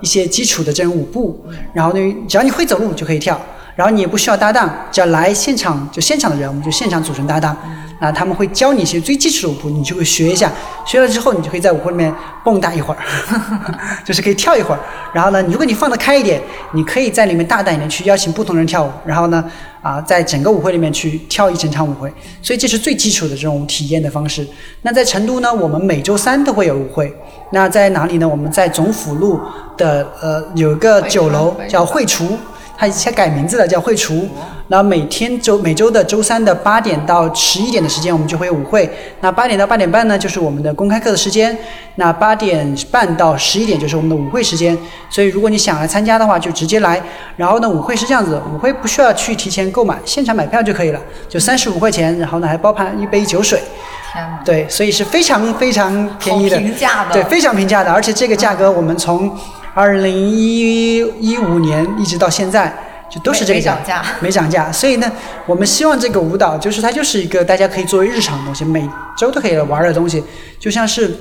一些基础的这种舞步，然后呢，只要你会走路就可以跳，然后你也不需要搭档，只要来现场就现场的人，我们就现场组成搭档。啊，他们会教你一些最基础的舞步，你就会学一下。学了之后，你就可以在舞会里面蹦跶一会儿，就是可以跳一会儿。然后呢，如果你放得开一点，你可以在里面大胆一点去邀请不同人跳舞。然后呢，啊，在整个舞会里面去跳一整场舞会。所以这是最基础的这种体验的方式。那在成都呢，我们每周三都会有舞会。那在哪里呢？我们在总府路的呃有一个酒楼叫会厨。改名字了，叫会厨。那每天周每周的周三的八点到十一点的时间，我们就会有舞会。那八点到八点半呢，就是我们的公开课的时间。那八点半到十一点就是我们的舞会时间。所以如果你想来参加的话，就直接来。然后呢，舞会是这样子，舞会不需要去提前购买，现场买票就可以了，就三十五块钱。然后呢，还包含一杯酒水。天哪！对，所以是非常非常便宜的，平价的对，非常平价的，而且这个价格我们从二零一一五年一直到现在。就都是这个没没涨价没涨价，所以呢，我们希望这个舞蹈就是它就是一个大家可以作为日常的东西，每周都可以玩的东西，就像是，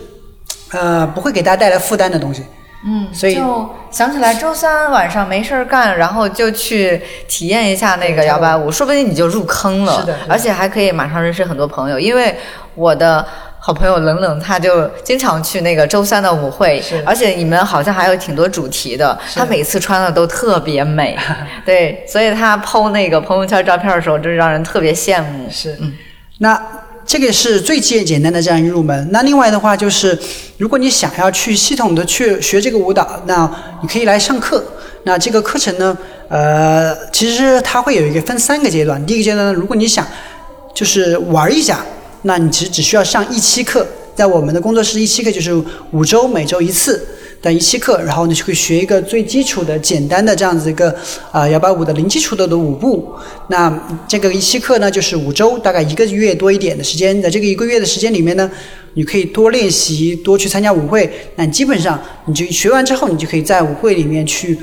呃，不会给大家带来负担的东西。嗯，所以就想起来周三晚上没事儿干，然后就去体验一下那个摇摆舞，说不定你就入坑了，是的而且还可以马上认识很多朋友。因为我的好朋友冷冷，他就经常去那个周三的舞会，而且你们好像还有挺多主题的，他每次穿的都特别美，对，所以他剖那个朋友圈照片的时候，就让人特别羡慕。是嗯，那这个是最简简单的这样一入门。那另外的话就是，如果你想要去系统的去学这个舞蹈，那你可以来上课。那这个课程呢，呃，其实它会有一个分三个阶段。第一个阶段呢，如果你想就是玩一下，那你其实只需要上一期课，在我们的工作室一期课就是五周，每周一次的一期课，然后你就可以学一个最基础的、简单的这样子一个啊摇摆舞的零基础的的舞步。那这个一期课呢，就是五周，大概一个月多一点的时间。在这个一个月的时间里面呢，你可以多练习，多去参加舞会。那基本上你就学完之后，你就可以在舞会里面去。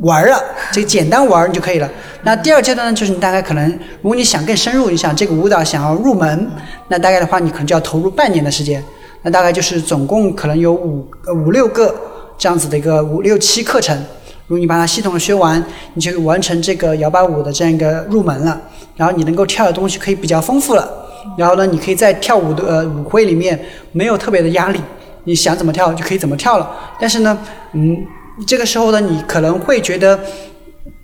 玩了，这个简单玩儿就可以了。那第二阶段呢，就是你大概可能，如果你想更深入，你想这个舞蹈想要入门，那大概的话，你可能就要投入半年的时间。那大概就是总共可能有五五六个这样子的一个五六七课程。如果你把它系统的学完，你就完成这个摇摆舞的这样一个入门了。然后你能够跳的东西可以比较丰富了。然后呢，你可以在跳舞的呃舞会里面没有特别的压力，你想怎么跳就可以怎么跳了。但是呢，嗯。这个时候呢，你可能会觉得，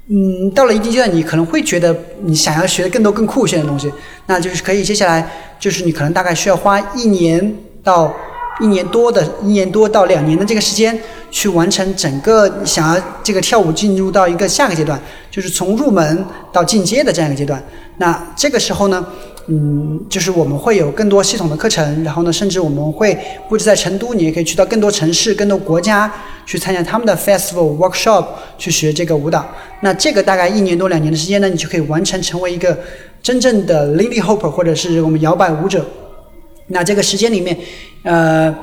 嗯，到了一定阶段，你可能会觉得你想要学更多更酷炫的东西，那就是可以接下来就是你可能大概需要花一年到一年多的一年多到两年的这个时间，去完成整个想要这个跳舞进入到一个下个阶段，就是从入门到进阶的这样一个阶段。那这个时候呢？嗯，就是我们会有更多系统的课程，然后呢，甚至我们会布置在成都，你也可以去到更多城市、更多国家去参加他们的 festival workshop 去学这个舞蹈。那这个大概一年多两年的时间呢，你就可以完成成为一个真正的 Lindy Hopper 或者是我们摇摆舞者。那这个时间里面，呃。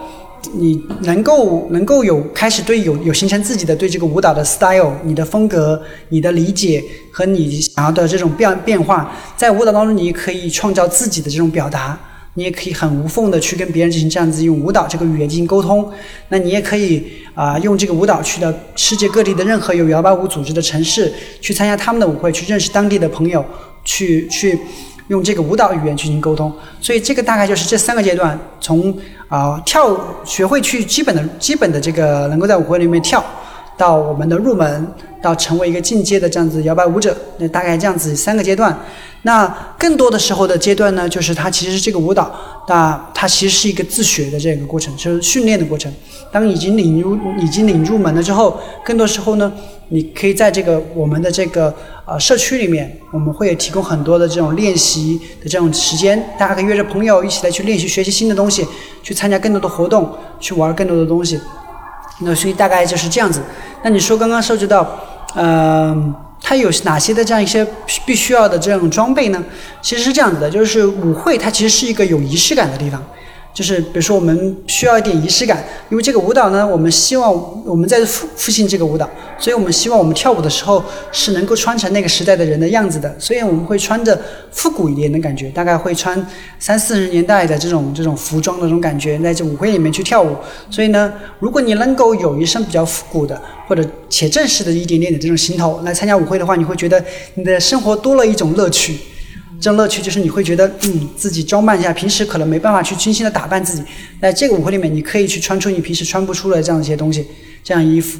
你能够能够有开始对有有形成自己的对这个舞蹈的 style，你的风格、你的理解和你想要的这种变变化，在舞蹈当中你可以创造自己的这种表达，你也可以很无缝的去跟别人进行这样子用舞蹈这个语言进行沟通。那你也可以啊用这个舞蹈去到世界各地的任何有摇摆舞组织的城市，去参加他们的舞会，去认识当地的朋友，去去。用这个舞蹈语言进行沟通，所以这个大概就是这三个阶段，从啊跳学会去基本的基本的这个能够在舞会里面跳，到我们的入门，到成为一个进阶的这样子摇摆舞者，那大概这样子三个阶段。那更多的时候的阶段呢，就是它其实是这个舞蹈，那它其实是一个自学的这个过程，就是训练的过程。当已经领入已经领入门了之后，更多时候呢。你可以在这个我们的这个呃社区里面，我们会提供很多的这种练习的这种时间，大家可以约着朋友一起来去练习学习新的东西，去参加更多的活动，去玩更多的东西。那所以大概就是这样子。那你说刚刚涉及到，呃，它有哪些的这样一些必须要的这种装备呢？其实是这样子的，就是舞会它其实是一个有仪式感的地方。就是比如说，我们需要一点仪式感，因为这个舞蹈呢，我们希望我们在复复兴这个舞蹈，所以我们希望我们跳舞的时候是能够穿成那个时代的人的样子的，所以我们会穿着复古一点的感觉，大概会穿三四十年代的这种这种服装的这种感觉，在这舞会里面去跳舞。所以呢，如果你能够有一身比较复古的或者且正式的一点点的这种行头来参加舞会的话，你会觉得你的生活多了一种乐趣。这种乐趣就是你会觉得，嗯，自己装扮一下，平时可能没办法去精心的打扮自己，在这个舞会里面，你可以去穿出你平时穿不出的这样一些东西，这样衣服，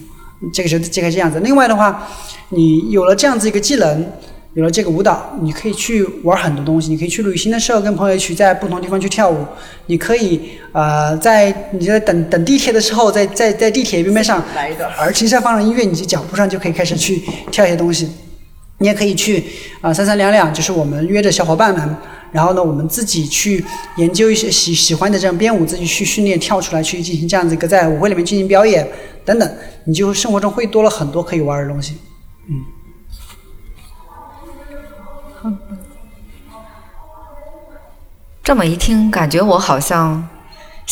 这个就这个这样子。另外的话，你有了这样子一个技能，有了这个舞蹈，你可以去玩很多东西，你可以去旅行的时候跟朋友一起在不同地方去跳舞，你可以呃在你在等等地铁的时候，在在在地铁边边上，来一段耳机上放了音乐，你的脚步上就可以开始去跳一些东西。你也可以去啊，三三两两，就是我们约着小伙伴们，然后呢，我们自己去研究一些喜喜欢的这样编舞，自己去训练跳出来，去进行这样子一个在舞会里面进行表演等等，你就生活中会多了很多可以玩的东西，嗯。这么一听，感觉我好像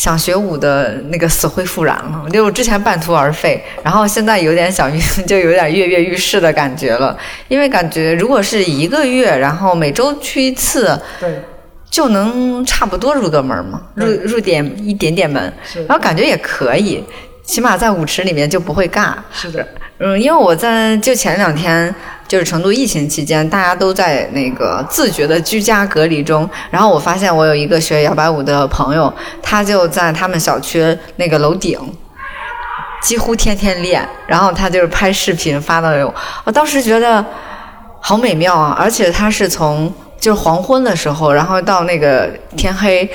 想学舞的那个死灰复燃了。就我之前半途而废，然后现在有点想 就有点跃跃欲试的感觉了。因为感觉如果是一个月，然后每周去一次，对，就能差不多入个门嘛，入入点一点点门，然后感觉也可以，起码在舞池里面就不会尬。是的，嗯，因为我在就前两天。就是成都疫情期间，大家都在那个自觉的居家隔离中。然后我发现我有一个学摇摆舞的朋友，他就在他们小区那个楼顶，几乎天天练。然后他就是拍视频发到我，我当时觉得好美妙啊！而且他是从就是黄昏的时候，然后到那个天黑，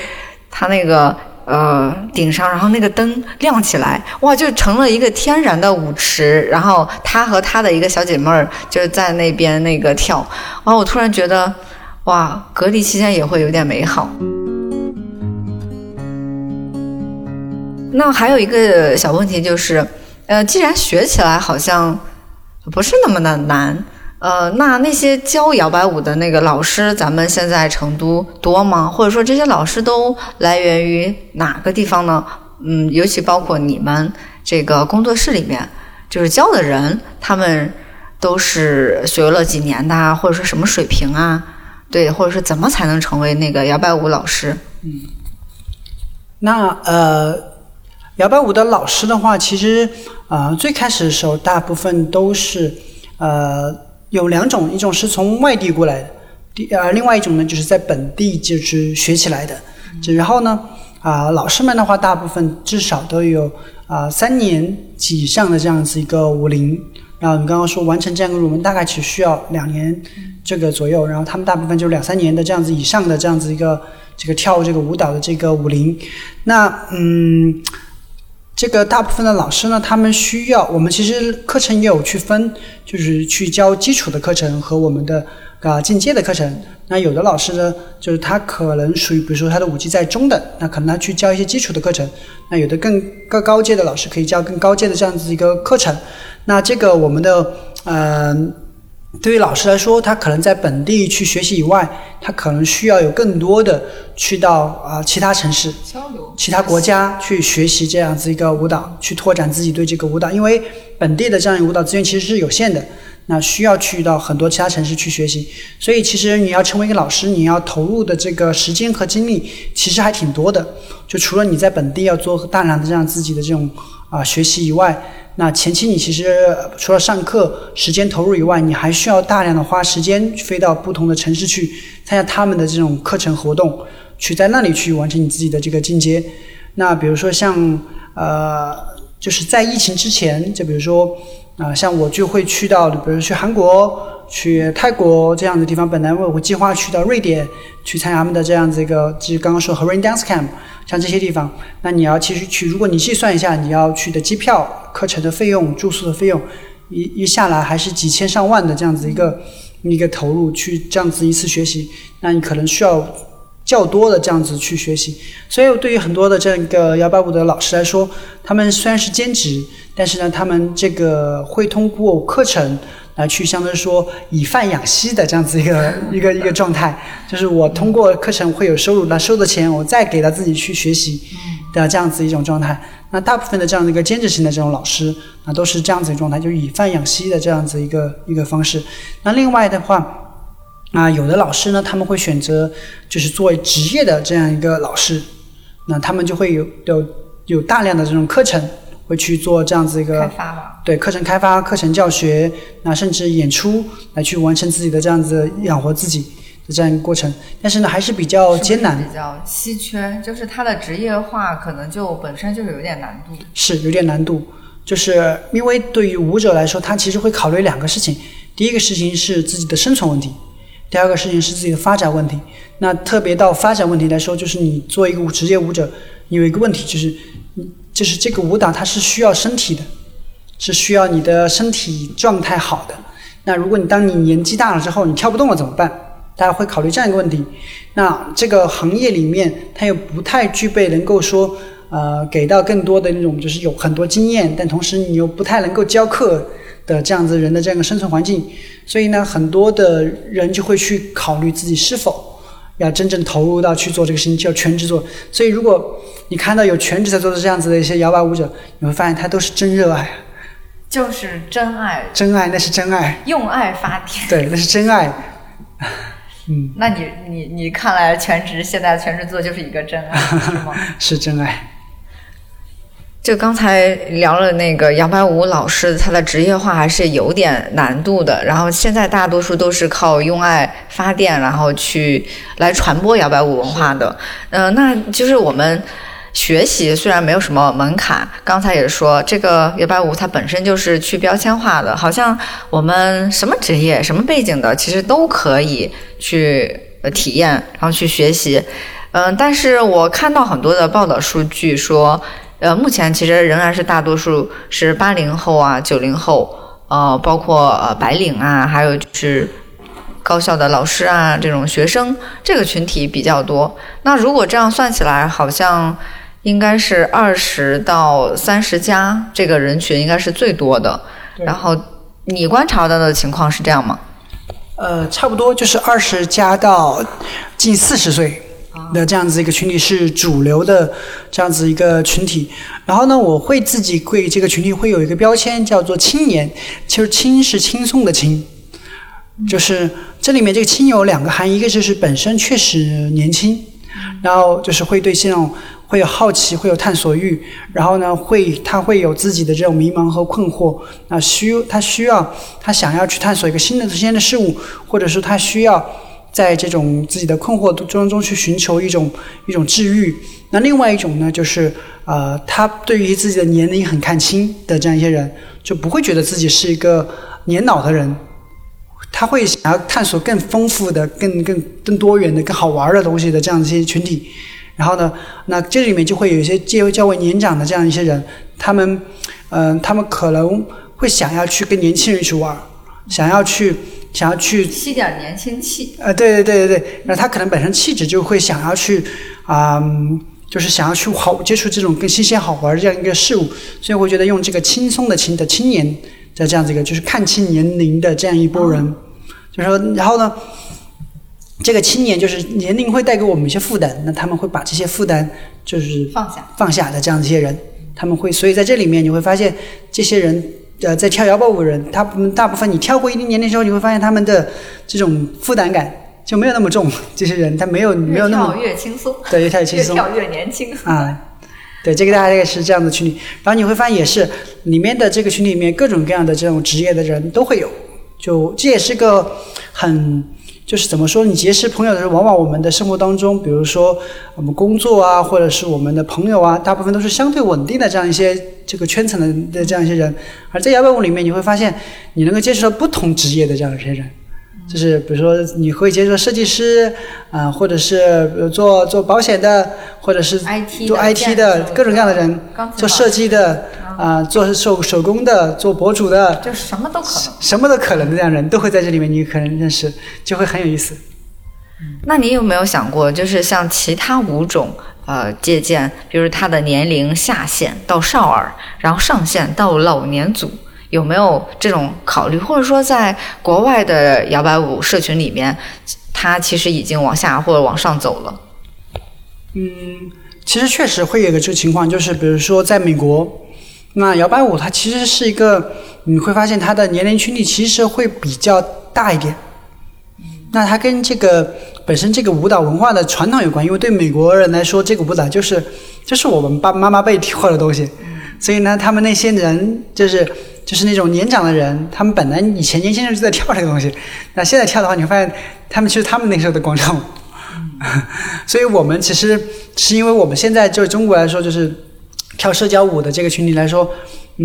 他那个。呃，顶上，然后那个灯亮起来，哇，就成了一个天然的舞池。然后他和他的一个小姐妹儿就在那边那个跳，哇，我突然觉得，哇，隔离期间也会有点美好。那还有一个小问题就是，呃，既然学起来好像不是那么的难。呃，那那些教摇摆舞的那个老师，咱们现在成都多吗？或者说这些老师都来源于哪个地方呢？嗯，尤其包括你们这个工作室里面，就是教的人，他们都是学了几年的，或者说什么水平啊？对，或者是怎么才能成为那个摇摆舞老师？嗯，那呃，摇摆舞的老师的话，其实啊，最开始的时候，大部分都是呃。有两种，一种是从外地过来的，第呃，另外一种呢，就是在本地就是学起来的。就然后呢，啊，老师们的话，大部分至少都有啊三年及以上的这样子一个舞龄。然后你刚刚说完成这样一个入门，大概只需要两年这个左右。然后他们大部分就是两三年的这样子以上的这样子一个这个跳这个舞蹈的这个舞龄。那嗯。这个大部分的老师呢，他们需要我们其实课程也有去分，就是去教基础的课程和我们的啊进阶的课程。那有的老师呢，就是他可能属于，比如说他的五级在中等，那可能他去教一些基础的课程。那有的更更高阶的老师可以教更高阶的这样子一个课程。那这个我们的嗯。对于老师来说，他可能在本地去学习以外，他可能需要有更多的去到啊其他城市、交流、其他国家去学习这样子一个舞蹈，去拓展自己对这个舞蹈。因为本地的这样一个舞蹈资源其实是有限的，那需要去到很多其他城市去学习。所以，其实你要成为一个老师，你要投入的这个时间和精力其实还挺多的。就除了你在本地要做大量的这样自己的这种啊学习以外。那前期你其实除了上课时间投入以外，你还需要大量的花时间飞到不同的城市去参加他们的这种课程活动，去在那里去完成你自己的这个进阶。那比如说像呃，就是在疫情之前，就比如说啊，像我就会去到，比如去韩国、去泰国这样的地方。本来我我计划去到瑞典去参加他们的这样子一个，就是刚刚说 Rain Dance Camp。像这些地方，那你要其实去，如果你计算一下你要去的机票、课程的费用、住宿的费用，一一下来还是几千上万的这样子一个一个投入去这样子一次学习，那你可能需要较多的这样子去学习。所以对于很多的这个幺八五的老师来说，他们虽然是兼职，但是呢，他们这个会通过课程。来去相当于说以贩养吸的这样子一个 一个一个状态，就是我通过课程会有收入，那收的钱我再给他自己去学习的这样子一种状态。那大部分的这样的一个兼职型的这种老师，那都是这样子的状态，就以贩养吸的这样子一个一个方式。那另外的话，啊，有的老师呢，他们会选择就是作为职业的这样一个老师，那他们就会有有有大量的这种课程。会去做这样子一个开发对课程开发、课程教学，那甚至演出来去完成自己的这样子养活自己的这样一个过程。但是呢，还是比较艰难，比较稀缺，就是他的职业化可能就本身就是有点难度。是有点难度，就是因为对于舞者来说，他其实会考虑两个事情：第一个事情是自己的生存问题，第二个事情是自己的发展问题。那特别到发展问题来说，就是你做一个职业舞者，有一个问题就是。就是这个舞蹈，它是需要身体的，是需要你的身体状态好的。那如果你当你年纪大了之后，你跳不动了怎么办？大家会考虑这样一个问题。那这个行业里面，它又不太具备能够说，呃，给到更多的那种，就是有很多经验，但同时你又不太能够教课的这样子人的这样一个生存环境。所以呢，很多的人就会去考虑自己是否要真正投入到去做这个事情，就要全职做。所以，如果你看到有全职在做的这样子的一些摇摆舞者，你会发现他都是真热爱，就是真爱，真爱那是真爱，用爱发电。对，那是真爱。嗯，那你你你看来全职现在全职做就是一个真爱，是吗？是真爱。就刚才聊了那个杨白舞老师，他的职业化还是有点难度的。然后现在大多数都是靠用爱发电，然后去来传播摇摆舞文化的。嗯，那就是我们学习虽然没有什么门槛，刚才也说这个摇摆舞它本身就是去标签化的，好像我们什么职业、什么背景的，其实都可以去体验，然后去学习。嗯，但是我看到很多的报道数据说。呃，目前其实仍然是大多数是八零后啊、九零后，呃，包括呃白领啊，还有就是高校的老师啊，这种学生这个群体比较多。那如果这样算起来，好像应该是二十到三十加这个人群应该是最多的。然后你观察到的情况是这样吗？呃，差不多就是二十加到近四十岁。的这样子一个群体是主流的这样子一个群体，然后呢，我会自己对这个群体会有一个标签叫做青年，其实轻是轻松的青，就是这里面这个轻有两个含义，一个就是本身确实年轻，然后就是会对这种会有好奇，会有探索欲，然后呢会他会有自己的这种迷茫和困惑，那需他需要他想要去探索一个新的新鲜的事物，或者是他需要。在这种自己的困惑中中去寻求一种一种治愈。那另外一种呢，就是呃，他对于自己的年龄很看清的这样一些人，就不会觉得自己是一个年老的人，他会想要探索更丰富的、更更更多元的、更好玩的东西的这样一些群体。然后呢，那这里面就会有一些较较为年长的这样一些人，他们嗯，他们可能会想要去跟年轻人去玩，想要去。想要去吸点年轻气，呃，对对对对对，那他可能本身气质就会想要去，啊，就是想要去好接触这种更新鲜好玩这样一个事物，所以我觉得用这个轻松的轻的青年的这样子一个，就是看清年龄的这样一波人，就是说，然后呢，这个青年就是年龄会带给我们一些负担，那他们会把这些负担就是放下放下的这样一些人，他们会，所以在这里面你会发现这些人。呃，在跳摇摆舞的人，他们大部分你跳过一定年龄之后，你会发现他们的这种负担感就没有那么重。这些人他没有没有那么越轻松，对，越跳越轻松，越跳越年轻啊。对，这个大概是这样的群体。然后你会发现，也是里面的这个群体里面各种各样的这种职业的人都会有，就这也是个很。就是怎么说，你结识朋友的时候，往往我们的生活当中，比如说我们工作啊，或者是我们的朋友啊，大部分都是相对稳定的这样一些这个圈层的的这样一些人。而在摇摆舞里面，你会发现你能够接触到不同职业的这样一些人，就是比如说你会接触到设计师啊，或者是做做保险的，或者是做 IT 的各种各样的人，做设计的。啊，做手手工的，做博主的，就什么都可能，什么都可能的这样人都会在这里面，你可能认识，就会很有意思。那你有没有想过，就是像其他五种，呃，借鉴，比如他的年龄下限到少儿，然后上限到老年组，有没有这种考虑？或者说，在国外的摇摆舞社群里面，它其实已经往下或者往上走了？嗯，其实确实会有一个这个情况，就是比如说在美国。那摇摆舞它其实是一个，你会发现它的年龄群体其实会比较大一点。那它跟这个本身这个舞蹈文化的传统有关，因为对美国人来说，这个舞蹈就是就是我们爸爸妈妈辈跳的东西。所以呢，他们那些人就是就是那种年长的人，他们本来以前年轻人就在跳这个东西，那现在跳的话，你会发现他们其实他们那时候的广场舞。所以我们其实是因为我们现在就中国来说就是。跳社交舞的这个群体来说，嗯，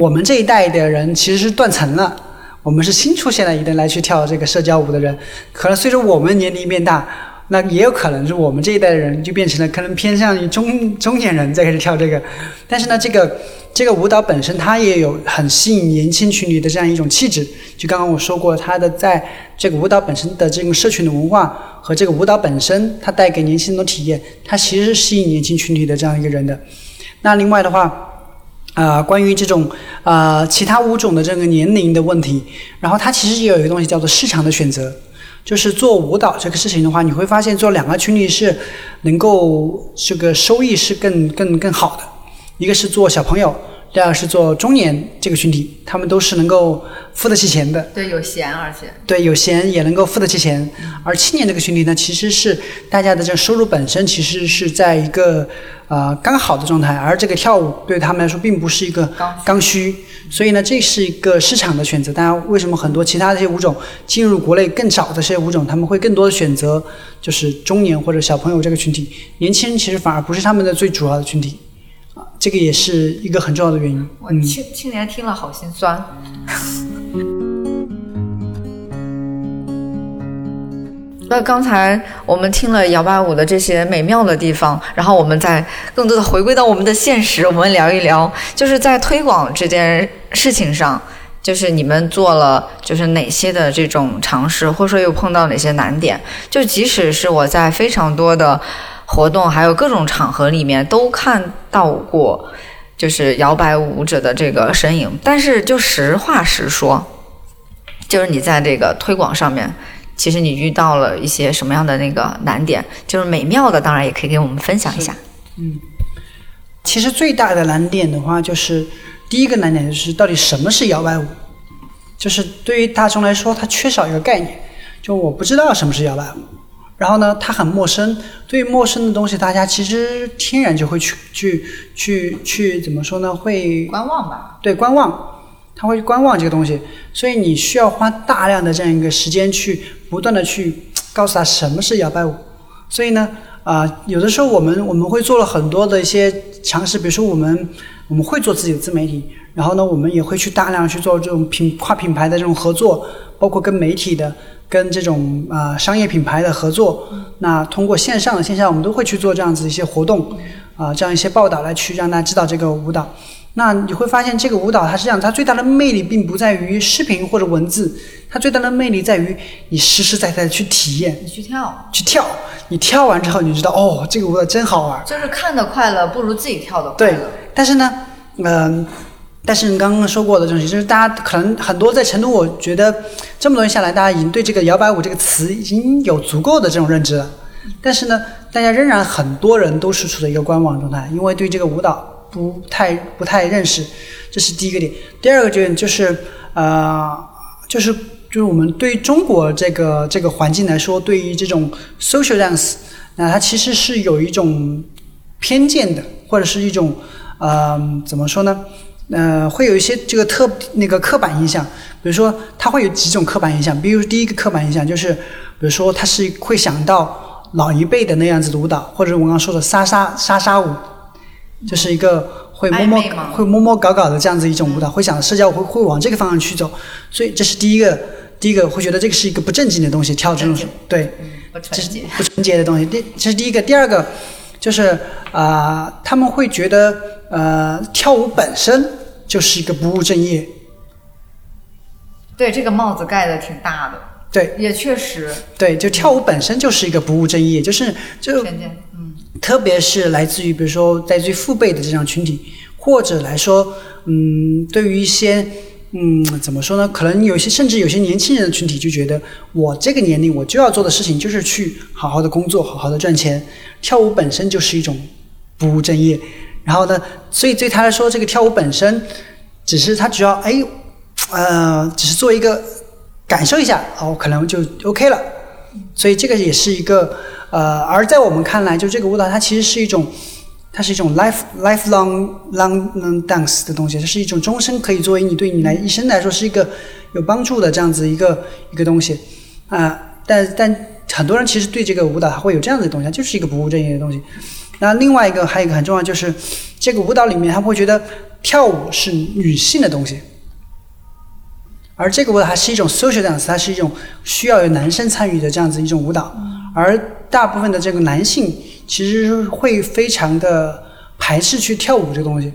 我们这一代的人其实是断层了，我们是新出现了一代来去跳这个社交舞的人，可能随着我们年龄变大，那也有可能是我们这一代的人就变成了可能偏向于中中年人在开始跳这个，但是呢，这个这个舞蹈本身它也有很吸引年轻群体的这样一种气质，就刚刚我说过，它的在这个舞蹈本身的这种社群的文化和这个舞蹈本身它带给年轻人的体验，它其实是吸引年轻群体的这样一个人的。那另外的话，啊，关于这种啊其他舞种的这个年龄的问题，然后它其实也有一个东西叫做市场的选择，就是做舞蹈这个事情的话，你会发现做两个群体是能够这个收益是更更更好的，一个是做小朋友。第二是做中年这个群体，他们都是能够付得起钱的。对，有闲，而且对有闲也能够付得起钱。而青年这个群体呢，其实是大家的这个收入本身其实是在一个呃刚好的状态，而这个跳舞对他们来说并不是一个刚需。所以呢，这是一个市场的选择。大家，为什么很多其他的一些舞种进入国内更早的这些舞种，他们会更多的选择就是中年或者小朋友这个群体，年轻人其实反而不是他们的最主要的群体。这个也是一个很重要的原因。我青青年听了好心酸。那刚才我们听了摇摆舞的这些美妙的地方，然后我们再更多的回归到我们的现实，我们聊一聊，就是在推广这件事情上，就是你们做了就是哪些的这种尝试，或者说又碰到哪些难点？就即使是我在非常多的。活动还有各种场合里面都看到过，就是摇摆舞者的这个身影。但是就实话实说，就是你在这个推广上面，其实你遇到了一些什么样的那个难点？就是美妙的，当然也可以给我们分享一下。嗯，其实最大的难点的话，就是第一个难点就是到底什么是摇摆舞？就是对于大众来说，它缺少一个概念，就我不知道什么是摇摆舞。然后呢，它很陌生。对于陌生的东西，大家其实天然就会去去去去怎么说呢？会观望吧。对，观望，他会观望这个东西。所以你需要花大量的这样一个时间去不断的去告诉他什么是摇摆舞。所以呢，啊，有的时候我们我们会做了很多的一些尝试，比如说我们我们会做自己的自媒体，然后呢，我们也会去大量去做这种品跨品牌的这种合作，包括跟媒体的。跟这种啊商业品牌的合作，那通过线上的线下，我们都会去做这样子一些活动，啊，这样一些报道来去让大家知道这个舞蹈。那你会发现，这个舞蹈它是这样，它最大的魅力并不在于视频或者文字，它最大的魅力在于你实实在在的去体验，你去跳，去跳，你跳完之后，你知道哦，这个舞蹈真好玩。就是看的快乐不如自己跳的快乐。对，但是呢，嗯。但是你刚刚说过的东西，就是大家可能很多在成都，我觉得这么多年下来，大家已经对这个摇摆舞这个词已经有足够的这种认知了。但是呢，大家仍然很多人都是处在一个观望状态，因为对这个舞蹈不太不太认识，这是第一个点。第二个点就是呃，就是就是我们对中国这个这个环境来说，对于这种 social dance，那它其实是有一种偏见的，或者是一种呃怎么说呢？呃，会有一些这个特那个刻板印象，比如说他会有几种刻板印象，比如第一个刻板印象就是，比如说他是会想到老一辈的那样子的舞蹈，或者我刚刚说的沙沙沙沙舞，就是一个会摸摸会摸摸搞搞的这样子一种舞蹈，会想社交会会往这个方向去走，所以这是第一个，第一个会觉得这个是一个不正经的东西，跳这种对，不纯洁。不纯洁的东西，第这是第一个，第二个就是啊，他们会觉得呃跳舞本身。就是一个不务正业，对这个帽子盖的挺大的，对，也确实，对，就跳舞本身就是一个不务正业，就是就，嗯，特别是来自于比如说来自于父辈的这样群体，或者来说，嗯，对于一些，嗯，怎么说呢？可能有些甚至有些年轻人的群体就觉得，我这个年龄我就要做的事情就是去好好的工作，好好的赚钱，跳舞本身就是一种不务正业。然后呢？所以对他来说，这个跳舞本身，只是他只要哎，呃，只是做一个感受一下，哦，可能就 OK 了。所以这个也是一个呃，而在我们看来，就这个舞蹈它其实是一种，它是一种 life lifelong long long dance 的东西，它是一种终身可以作为你对你来一生来说是一个有帮助的这样子一个一个东西啊。但但很多人其实对这个舞蹈它会有这样的东西，它就是一个不务正业的东西。那另外一个还有一个很重要，就是这个舞蹈里面，他会觉得跳舞是女性的东西，而这个舞蹈它是一种 social dance，它是一种需要有男生参与的这样子一种舞蹈，而大部分的这个男性其实会非常的排斥去跳舞这个东西。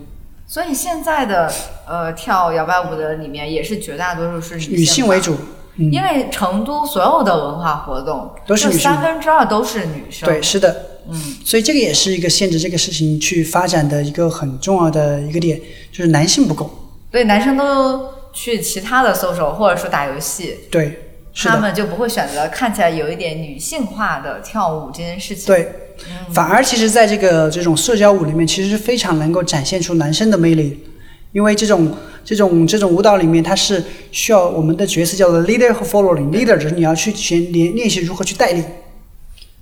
所以现在的呃跳摇摆舞的里面，也是绝大多数是女性为主，因为成都所有的文化活动都是三分之二都是女生，对，是的。嗯，所以这个也是一个限制这个事情去发展的一个很重要的一个点，就是男性不够。对，男生都去其他的搜索或者说打游戏。对，他们就不会选择看起来有一点女性化的跳舞这件事情。对，反而其实在这个这种社交舞里面，其实是非常能够展现出男生的魅力，因为这种这种这种舞蹈里面，它是需要我们的角色叫做 leader 和 following。leader 就是你要去学练练习如何去带领，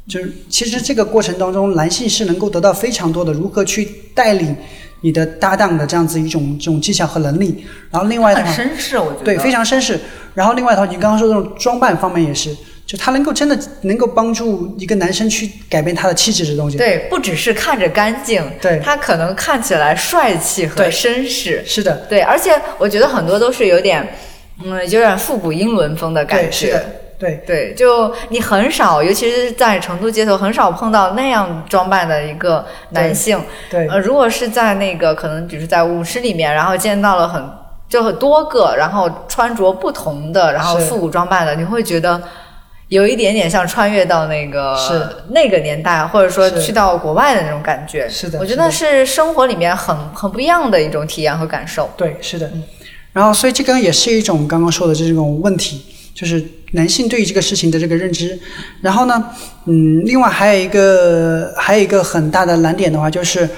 就是其实这个过程当中，男性是能够得到非常多的如何去带领你的搭档的这样子一种这种技巧和能力。然后另外的很话，绅士，我觉得对，非常绅士。然后另外的话，你刚刚说这种装扮方面也是，就他能够真的能够帮助一个男生去改变他的气质的东西。对，不只是看着干净，对他可能看起来帅气和绅士。是的，对，而且我觉得很多都是有点，嗯，有点复古英伦风的感对，是觉。的，对，对，就你很少，尤其是在成都街头，很少碰到那样装扮的一个男性。对，呃，如果是在那个可能，比如在舞池里面，然后见到了很就很多个，然后穿着不同的，然后复古装扮的，你会觉得有一点点像穿越到那个是那个年代，或者说去到国外的那种感觉。是的我觉得是生活里面很很不一样的一种体验和感受。对，是的。然后，所以这个也是一种刚刚说的这种问题，就是男性对于这个事情的这个认知。然后呢，嗯，另外还有一个还有一个很大的难点的话，就是，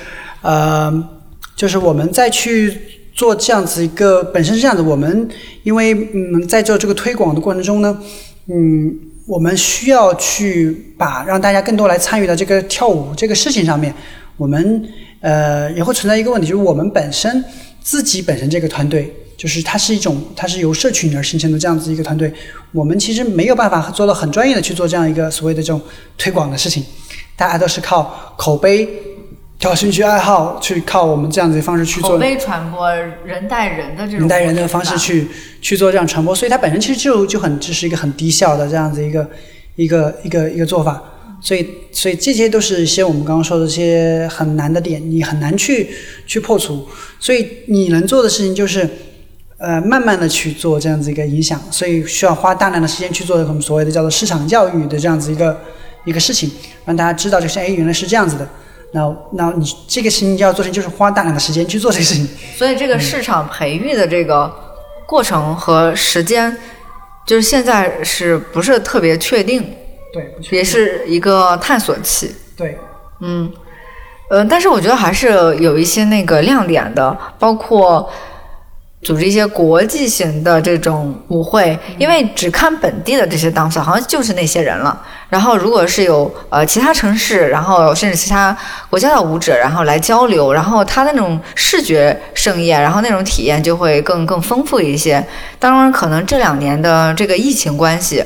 呃，就是我们再去做这样子一个本身是这样子，我们因为嗯在做这个推广的过程中呢，嗯，我们需要去把让大家更多来参与到这个跳舞这个事情上面，我们呃也会存在一个问题，就是我们本身自己本身这个团队，就是它是一种它是由社群而形成的这样子一个团队，我们其实没有办法做到很专业的去做这样一个所谓的这种推广的事情，大家都是靠口碑。靠兴趣爱好去靠我们这样子的方式去做口碑传播，人带人的这种人带人的方式去去做这样传播，所以它本身其实就就很这是一个很低效的这样子一个一个一个一个做法，所以所以这些都是一些我们刚刚说的这些很难的点，你很难去去破除，所以你能做的事情就是。呃，慢慢的去做这样子一个影响，所以需要花大量的时间去做我们所谓的叫做市场教育的这样子一个一个事情，让大家知道就是哎原来是这样子的。那那你这个事情要做成就是花大量的时间去做这个事情。所以这个市场培育的这个过程和时间，就是现在是不是特别确定，对，不确定也是一个探索期。对，嗯，呃，但是我觉得还是有一些那个亮点的，包括组织一些国际型的这种舞会，因为只看本地的这些 dancer，好像就是那些人了。然后如果是有呃其他城市，然后甚至其他国家的舞者，然后来交流，然后他的那种视觉盛宴，然后那种体验就会更更丰富一些。当然，可能这两年的这个疫情关系，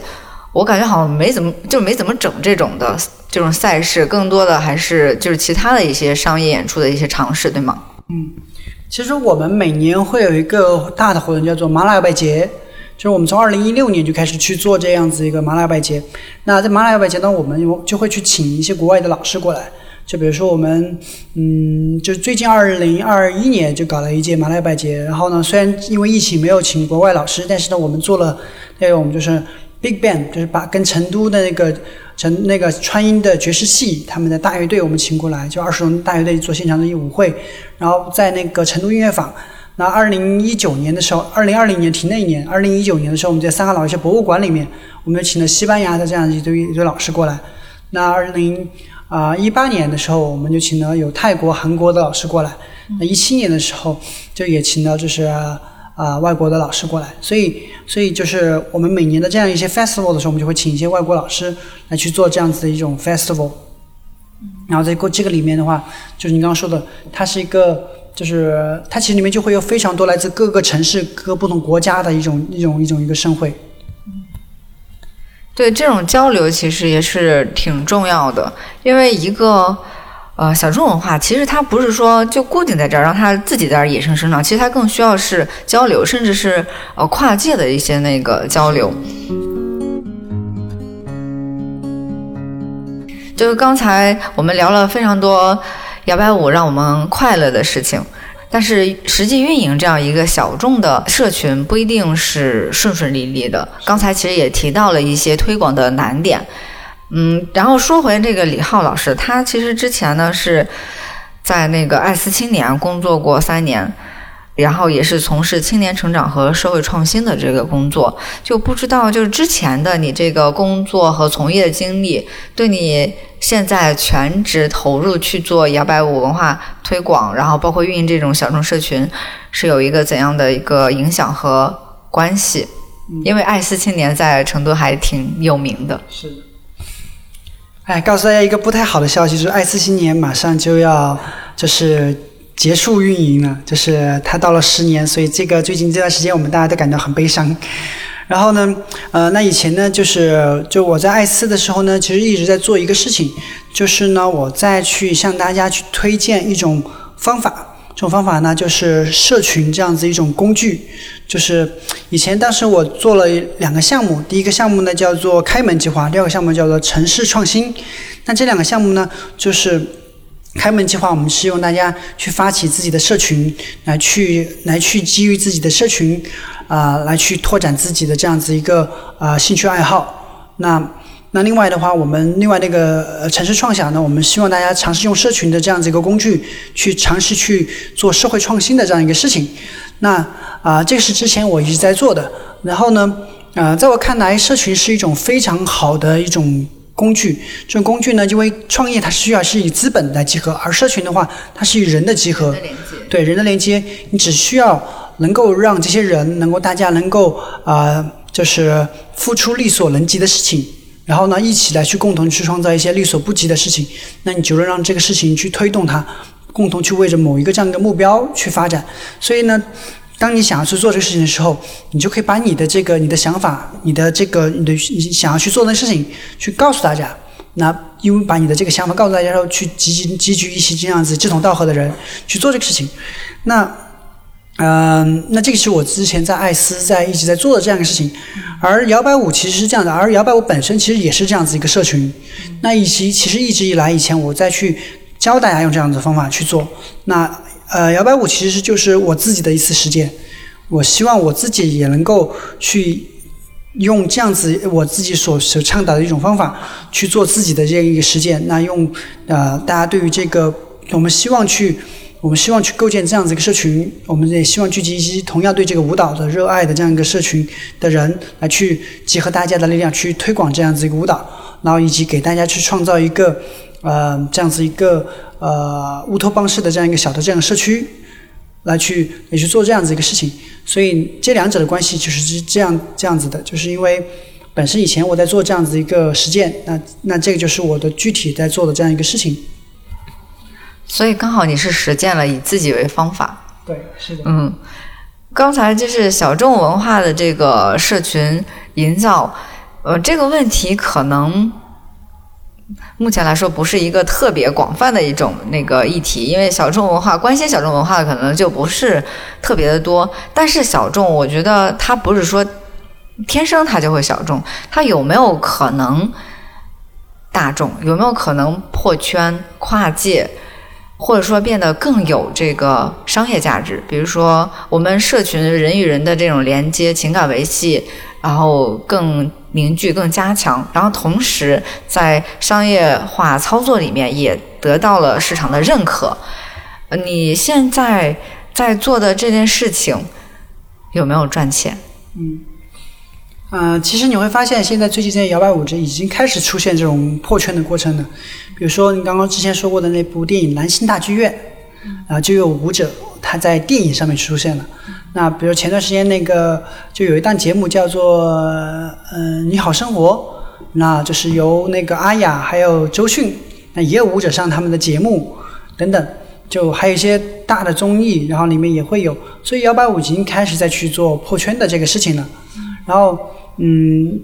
我感觉好像没怎么就没怎么整这种的这种赛事，更多的还是就是其他的一些商业演出的一些尝试，对吗？其实我们每年会有一个大的活动，叫做麻辣摇摆节，就是我们从二零一六年就开始去做这样子一个麻辣摇摆节。那在麻辣摇摆节呢，我们就会去请一些国外的老师过来，就比如说我们，嗯，就最近二零二一年就搞了一届麻辣摇摆节。然后呢，虽然因为疫情没有请国外老师，但是呢，我们做了那个我们就是 Big Band，就是把跟成都的那个成那个川音的爵士系他们的大乐队我们请过来，就二十人大乐队做现场的一舞会，然后在那个成都音乐坊。那二零一九年的时候，二零二零年停那一年，二零一九年的时候，我们在三个老师博物馆里面，我们就请了西班牙的这样一堆一堆老师过来。那二零啊一八年的时候，我们就请了有泰国、韩国的老师过来。那一七年的时候，就也请到就是、啊外国的老师过来。所以，所以就是我们每年的这样一些 festival 的时候，我们就会请一些外国老师来去做这样子的一种 festival。然后在过这个里面的话，就是你刚刚说的，它是一个，就是它其实里面就会有非常多来自各个城市、各个不同国家的一种一种一种一个盛会。对这种交流其实也是挺重要的，因为一个呃小众文化，其实它不是说就固定在这儿，让它自己在这儿野生生长，其实它更需要是交流，甚至是呃跨界的一些那个交流。就是刚才我们聊了非常多摇摆舞让我们快乐的事情，但是实际运营这样一个小众的社群不一定是顺顺利利的。刚才其实也提到了一些推广的难点，嗯，然后说回这个李浩老师，他其实之前呢是在那个爱思青年工作过三年，然后也是从事青年成长和社会创新的这个工作，就不知道就是之前的你这个工作和从业经历，对你现在全职投入去做摇摆舞文化推广，然后包括运营这种小众社群，是有一个怎样的一个影响和关系？因为爱思青年在成都还挺有名的。是的。哎，告诉大家一个不太好的消息，就是爱思新年马上就要就是结束运营了，就是它到了十年，所以这个最近这段时间我们大家都感到很悲伤。然后呢，呃，那以前呢，就是就我在爱思的时候呢，其实一直在做一个事情，就是呢，我在去向大家去推荐一种方法。这种方法呢，就是社群这样子一种工具。就是以前当时我做了两个项目，第一个项目呢叫做开门计划，第二个项目叫做城市创新。那这两个项目呢，就是开门计划，我们是用大家去发起自己的社群，来去来去基于自己的社群啊，来去拓展自己的这样子一个啊兴趣爱好。那那另外的话，我们另外那个城市创想呢，我们希望大家尝试用社群的这样子一个工具，去尝试去做社会创新的这样一个事情。那啊，这个是之前我一直在做的。然后呢，呃，在我看来，社群是一种非常好的一种工具。这种工具呢，因为创业它需要是以资本来集合，而社群的话，它是以人的集合。对人的连接，你只需要能够让这些人能够大家能够啊，就是付出力所能及的事情。然后呢，一起来去共同去创造一些力所不及的事情，那你就能让这个事情去推动它，共同去为着某一个这样一个目标去发展。所以呢，当你想要去做这个事情的时候，你就可以把你的这个、你的想法、你的这个、你的你想要去做的事情去告诉大家。那因为把你的这个想法告诉大家之后，去集集集聚一些这样子志同道合的人去做这个事情，那。嗯，那这个是我之前在艾斯在一直在做的这样一个事情，而摇摆舞其实是这样的，而摇摆舞本身其实也是这样子一个社群。那以及其实一直以来以前我在去教大家用这样子的方法去做，那呃摇摆舞其实就是我自己的一次实践，我希望我自己也能够去用这样子我自己所所倡导的一种方法去做自己的这样一个实践。那用呃大家对于这个我们希望去。我们希望去构建这样子一个社群，我们也希望聚集一些同样对这个舞蹈的热爱的这样一个社群的人，来去集合大家的力量去推广这样子一个舞蹈，然后以及给大家去创造一个呃这样子一个呃乌托邦式的这样一个小的这样的社区，来去也去做这样子一个事情。所以这两者的关系就是这样这样子的，就是因为本身以前我在做这样子一个实践，那那这个就是我的具体在做的这样一个事情。所以刚好你是实践了以自己为方法，对，是的。嗯，刚才就是小众文化的这个社群营造，呃，这个问题可能目前来说不是一个特别广泛的一种那个议题，因为小众文化关心小众文化的可能就不是特别的多。但是小众，我觉得它不是说天生它就会小众，它有没有可能大众？有没有可能破圈、跨界？或者说变得更有这个商业价值，比如说我们社群人与人的这种连接、情感维系，然后更凝聚、更加强，然后同时在商业化操作里面也得到了市场的认可。你现在在做的这件事情有没有赚钱？嗯。嗯，其实你会发现，现在最近这些摇摆舞者已经开始出现这种破圈的过程了。比如说，你刚刚之前说过的那部电影《蓝星大剧院》，啊，就有舞者他在电影上面出现了。那比如前段时间那个，就有一档节目叫做《嗯你好生活》，那就是由那个阿雅还有周迅，那也有舞者上他们的节目等等，就还有一些大的综艺，然后里面也会有。所以摇摆舞已经开始在去做破圈的这个事情了。然后。嗯，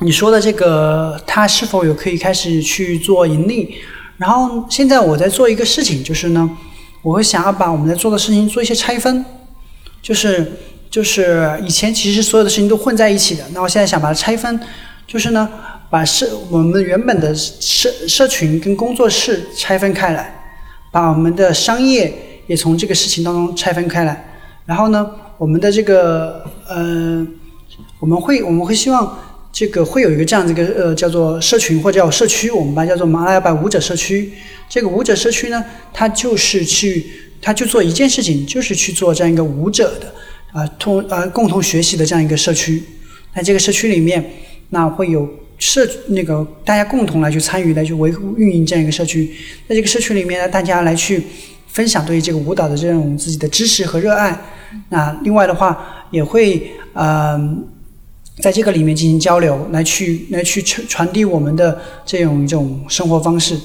你说的这个，他是否有可以开始去做盈利？然后现在我在做一个事情，就是呢，我会想要把我们在做的事情做一些拆分，就是就是以前其实所有的事情都混在一起的，那我现在想把它拆分，就是呢，把社我们原本的社社群跟工作室拆分开来，把我们的商业也从这个事情当中拆分开来，然后呢，我们的这个呃。我们会我们会希望这个会有一个这样子一个呃叫做社群或者叫社区，我们把它叫做马拉雅百舞者社区。这个舞者社区呢，它就是去它就做一件事情，就是去做这样一个舞者的啊，通呃共同学习的这样一个社区。那这个社区里面，那会有社那个大家共同来去参与，来去维护运营这样一个社区。在这个社区里面呢，大家来去分享对于这个舞蹈的这种自己的知识和热爱。那另外的话，也会嗯。在这个里面进行交流，来去来去传传递我们的这种一种生活方式，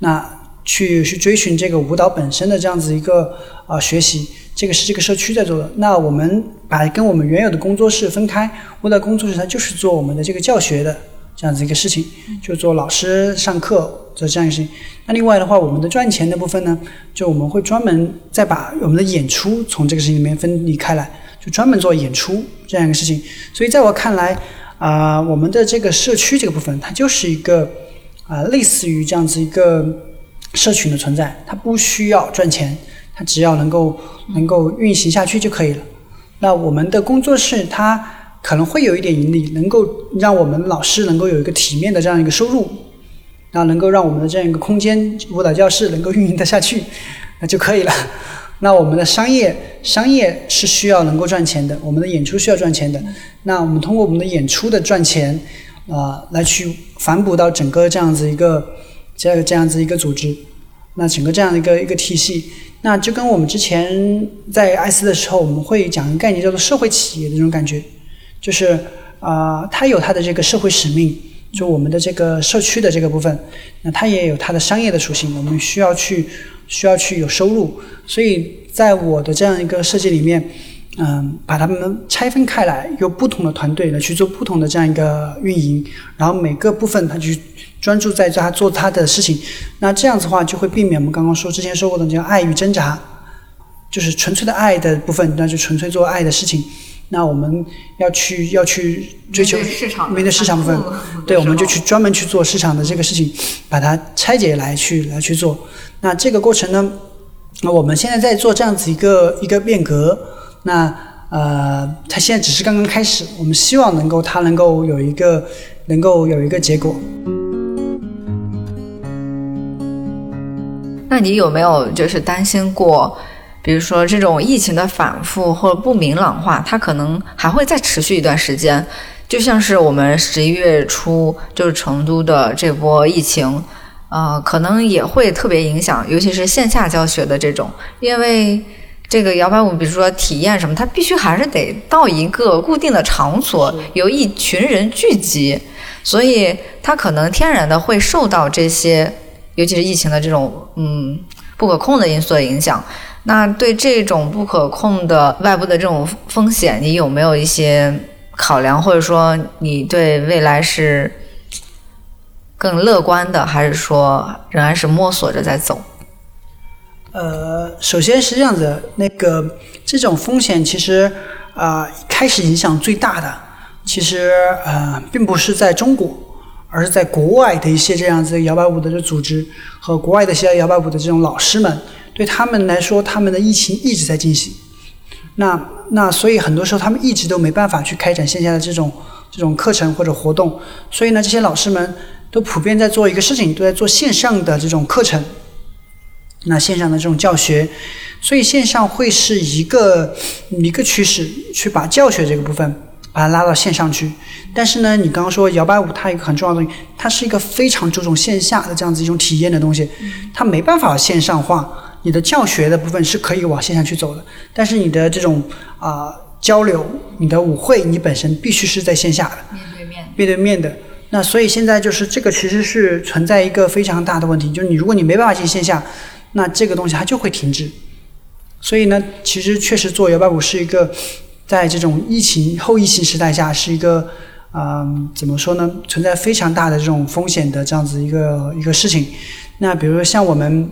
那去去追寻这个舞蹈本身的这样子一个啊学习，这个是这个社区在做的。那我们把跟我们原有的工作室分开，舞蹈工作室它就是做我们的这个教学的这样子一个事情，就做老师上课的这样一个事情。那另外的话，我们的赚钱的部分呢，就我们会专门再把我们的演出从这个事情里面分离开来。就专门做演出这样一个事情，所以在我看来，啊，我们的这个社区这个部分，它就是一个啊，类似于这样子一个社群的存在，它不需要赚钱，它只要能够能够运行下去就可以了。那我们的工作室，它可能会有一点盈利，能够让我们老师能够有一个体面的这样一个收入，那能够让我们的这样一个空间舞蹈教室能够运营得下去，那就可以了。那我们的商业商业是需要能够赚钱的，我们的演出需要赚钱的。那我们通过我们的演出的赚钱，啊，来去反哺到整个这样子一个这样这样子一个组织，那整个这样的一个一个体系，那就跟我们之前在艾斯的时候，我们会讲一个概念叫做社会企业的这种感觉，就是啊，它有它的这个社会使命，就我们的这个社区的这个部分，那它也有它的商业的属性，我们需要去。需要去有收入，所以在我的这样一个设计里面，嗯，把它们拆分开来，由不同的团队来去做不同的这样一个运营，然后每个部分它去专注在他做他的事情，那这样子的话就会避免我们刚刚说之前说过的叫爱与挣扎，就是纯粹的爱的部分，那就纯粹做爱的事情。那我们要去要去追求面对市场部分，对，我们就去专门去做市场的这个事情，把它拆解来去来去做。那这个过程呢，那我们现在在做这样子一个一个变革。那呃，它现在只是刚刚开始，我们希望能够它能够有一个能够有一个结果。那你有没有就是担心过？比如说这种疫情的反复或者不明朗化，它可能还会再持续一段时间。就像是我们十一月初就是成都的这波疫情，呃，可能也会特别影响，尤其是线下教学的这种，因为这个摇摆舞，比如说体验什么，它必须还是得到一个固定的场所，有一群人聚集，所以它可能天然的会受到这些，尤其是疫情的这种嗯不可控的因素的影响。那对这种不可控的外部的这种风险，你有没有一些考量，或者说你对未来是更乐观的，还是说仍然是摸索着在走？呃，首先是这样子，那个这种风险其实啊，开始影响最大的，其实呃，并不是在中国，而是在国外的一些这样子摇摆舞的组织和国外的一些摇摆舞的这种老师们。对他们来说，他们的疫情一直在进行，那那所以很多时候他们一直都没办法去开展线下的这种这种课程或者活动，所以呢，这些老师们都普遍在做一个事情，都在做线上的这种课程，那线上的这种教学，所以线上会是一个一个趋势，去把教学这个部分把它拉到线上去。但是呢，你刚刚说摇摆舞，它一个很重要的东西，它是一个非常注重线下的这样子一种体验的东西，它没办法线上化。你的教学的部分是可以往线上去走的，但是你的这种啊交流，你的舞会，你本身必须是在线下的，面对面，面对面的。那所以现在就是这个其实是存在一个非常大的问题，就是你如果你没办法进线下，那这个东西它就会停滞。所以呢，其实确实做摇摆舞是一个在这种疫情后疫情时代下是一个啊怎么说呢，存在非常大的这种风险的这样子一个一个事情。那比如说像我们。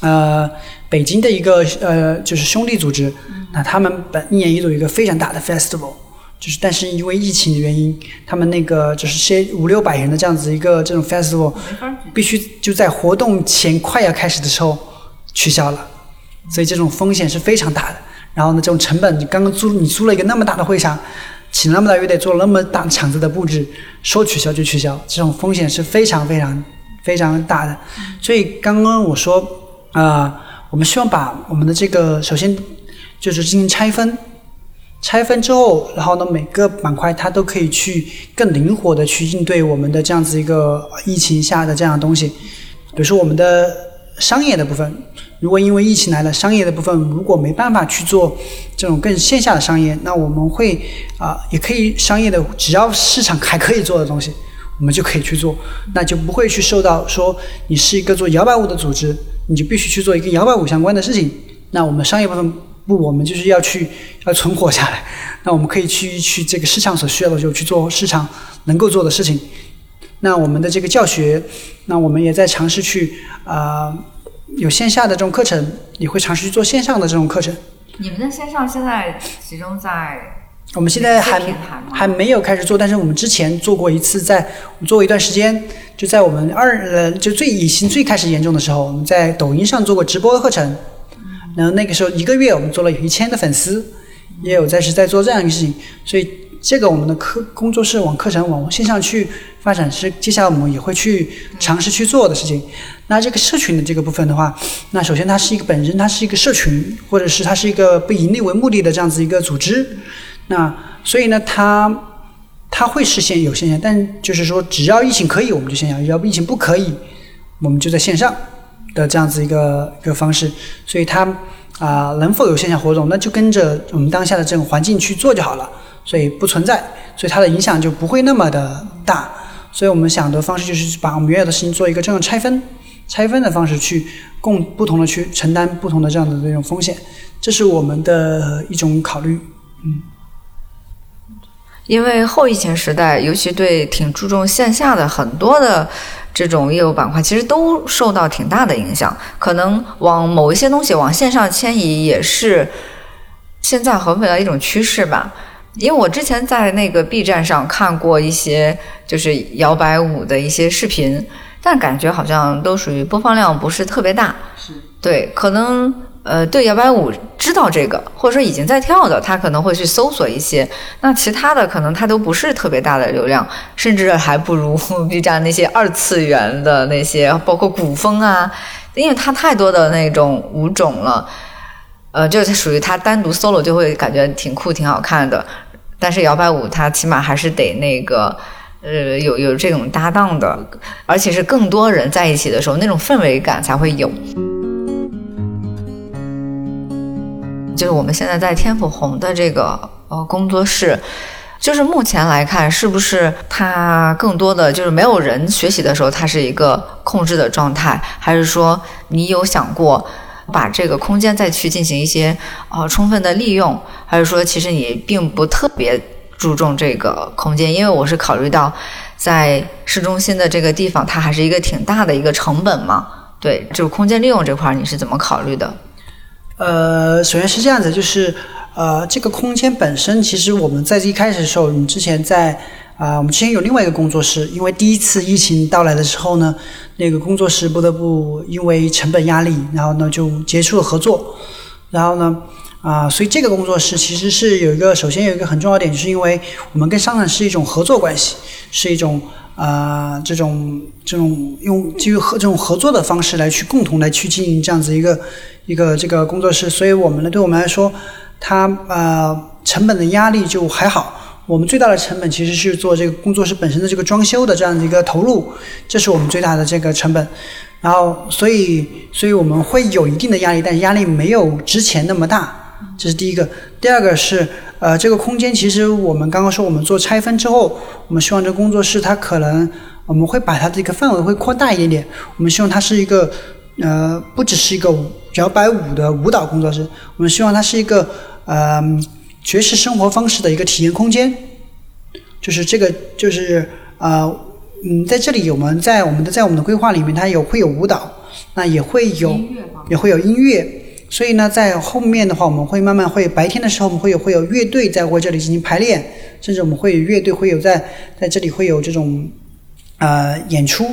呃，北京的一个呃，就是兄弟组织，那他们本一年一度有一个非常大的 festival，就是但是因为疫情的原因，他们那个就是些五六百人的这样子一个这种 festival，必须就在活动前快要开始的时候取消了，所以这种风险是非常大的。然后呢，这种成本，你刚刚租你租了一个那么大的会场，请那么大乐队做那么大场子的布置，说取消就取消，这种风险是非常非常非常大的。所以刚刚我说。啊，我们希望把我们的这个首先就是进行拆分，拆分之后，然后呢每个板块它都可以去更灵活的去应对我们的这样子一个疫情下的这样的东西，比如说我们的商业的部分。如果因为疫情来了，商业的部分如果没办法去做这种更线下的商业，那我们会啊也可以商业的，只要市场还可以做的东西，我们就可以去做，那就不会去受到说你是一个做摇摆舞的组织，你就必须去做一个摇摆舞相关的事情。那我们商业部分不，我们就是要去要存活下来，那我们可以去去这个市场所需要的就去做市场能够做的事情。那我们的这个教学，那我们也在尝试去啊。有线下的这种课程，你会尝试去做线上的这种课程。你们的线上现在集中在？我们现在还还没有开始做，但是我们之前做过一次，在做过一段时间，就在我们二呃就最疫情最开始严重的时候，我们在抖音上做过直播的课程。然后那个时候一个月我们做了有一千的粉丝，也有在是在做这样一个事情，所以。这个我们的课工作室往课程往线上去发展是接下来我们也会去尝试去做的事情。那这个社群的这个部分的话，那首先它是一个本身它是一个社群，或者是它是一个不盈利为目的的这样子一个组织。那所以呢，它它会实现有线下，但就是说只要疫情可以，我们就线下；要不疫情不可以，我们就在线上的这样子一个一个方式。所以它啊能否有线下活动，那就跟着我们当下的这种环境去做就好了。所以不存在，所以它的影响就不会那么的大。所以我们想的方式就是把我们原有的事情做一个这样拆分、拆分的方式去共不同的去承担不同的这样的这种风险，这是我们的一种考虑。嗯，因为后疫情时代，尤其对挺注重线下的很多的这种业务板块，其实都受到挺大的影响。可能往某一些东西往线上迁移，也是现在和未来一种趋势吧。因为我之前在那个 B 站上看过一些就是摇摆舞的一些视频，但感觉好像都属于播放量不是特别大。是。对，可能呃对摇摆舞知道这个，或者说已经在跳的，他可能会去搜索一些。那其他的可能他都不是特别大的流量，甚至还不如 B 站那些二次元的那些，包括古风啊，因为它太多的那种舞种了。呃，就是属于他单独 solo 就会感觉挺酷、挺好看的，但是摇摆舞它起码还是得那个，呃，有有这种搭档的，而且是更多人在一起的时候，那种氛围感才会有。就是我们现在在天府红的这个呃工作室，就是目前来看，是不是它更多的就是没有人学习的时候，它是一个控制的状态，还是说你有想过？把这个空间再去进行一些呃充分的利用，还是说其实你并不特别注重这个空间？因为我是考虑到在市中心的这个地方，它还是一个挺大的一个成本嘛。对，就是空间利用这块，你是怎么考虑的？呃，首先是这样子，就是呃，这个空间本身，其实我们在一开始的时候，我们之前在。啊，我们之前有另外一个工作室，因为第一次疫情到来的时候呢，那个工作室不得不因为成本压力，然后呢就结束了合作。然后呢，啊，所以这个工作室其实是有一个，首先有一个很重要点，就是因为我们跟商场是一种合作关系，是一种啊这种这种用基于合这种合作的方式来去共同来去经营这样子一个一个这个工作室，所以我们呢，对我们来说，它啊成本的压力就还好。我们最大的成本其实是做这个工作室本身的这个装修的这样的一个投入，这是我们最大的这个成本。然后，所以，所以我们会有一定的压力，但是压力没有之前那么大。这是第一个。第二个是，呃，这个空间其实我们刚刚说，我们做拆分之后，我们希望这个工作室它可能我们会把它这个范围会扩大一点点。我们希望它是一个，呃，不只是一个摇摆舞的舞蹈工作室，我们希望它是一个，呃。爵士生活方式的一个体验空间，就是这个，就是呃，嗯，在这里我们在我们的在我们的规划里面，它有会有舞蹈，那也会有也会有音乐，所以呢，在后面的话，我们会慢慢会白天的时候，我们会有会有乐队在我这里进行排练，甚至我们会有乐队会有在在这里会有这种呃演出。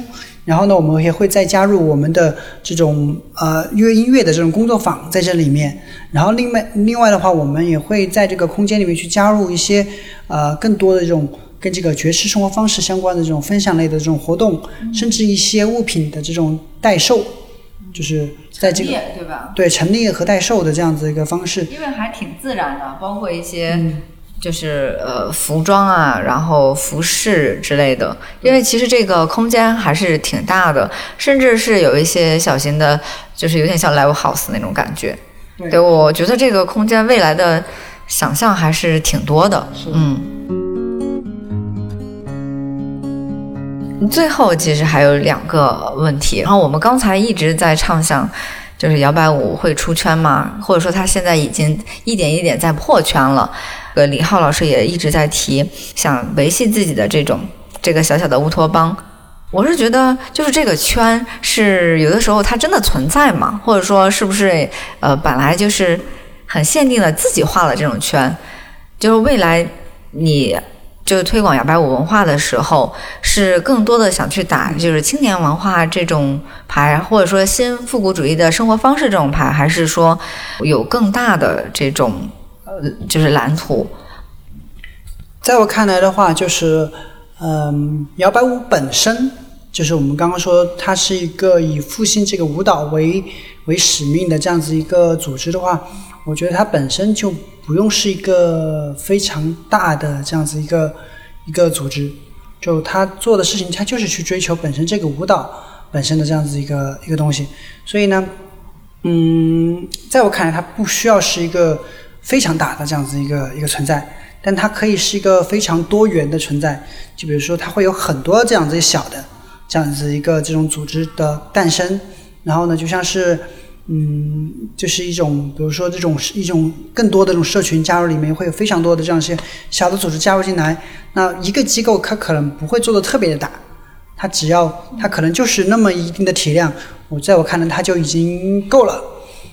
然后呢，我们也会再加入我们的这种呃乐音乐的这种工作坊在这里面。然后另外另外的话，我们也会在这个空间里面去加入一些呃更多的这种跟这个爵士生活方式相关的这种分享类的这种活动，甚至一些物品的这种代售，就是在这个对吧？对陈列和代售的这样子一个方式，因为还挺自然的，包括一些就是呃服装啊，然后服饰之类的。因为其实这个空间还是挺大的，甚至是有一些小型的，就是有点像 live house 那种感觉。对，我觉得这个空间未来的想象还是挺多的。嗯。最后其实还有两个问题，然后我们刚才一直在畅想，就是摇摆舞会出圈吗？或者说他现在已经一点一点在破圈了？呃，李浩老师也一直在提，想维系自己的这种这个小小的乌托邦。我是觉得，就是这个圈是有的时候它真的存在吗？或者说是不是呃本来就是很限定的自己画了这种圈？就是未来你。就是推广摇摆舞文化的时候，是更多的想去打就是青年文化这种牌，或者说新复古主义的生活方式这种牌，还是说有更大的这种呃就是蓝图？在我看来的话，就是嗯，摇摆舞本身就是我们刚刚说它是一个以复兴这个舞蹈为为使命的这样子一个组织的话，我觉得它本身就。不用是一个非常大的这样子一个一个组织，就他做的事情，他就是去追求本身这个舞蹈本身的这样子一个一个东西。所以呢，嗯，在我看来，它不需要是一个非常大的这样子一个一个存在，但它可以是一个非常多元的存在。就比如说，它会有很多这样子小的这样子一个这种组织的诞生，然后呢，就像是。嗯，就是一种，比如说这种一种更多的这种社群加入里面，会有非常多的这样一些小的组织加入进来。那一个机构它可能不会做的特别的大，它只要它可能就是那么一定的体量，我在我看来它就已经够了。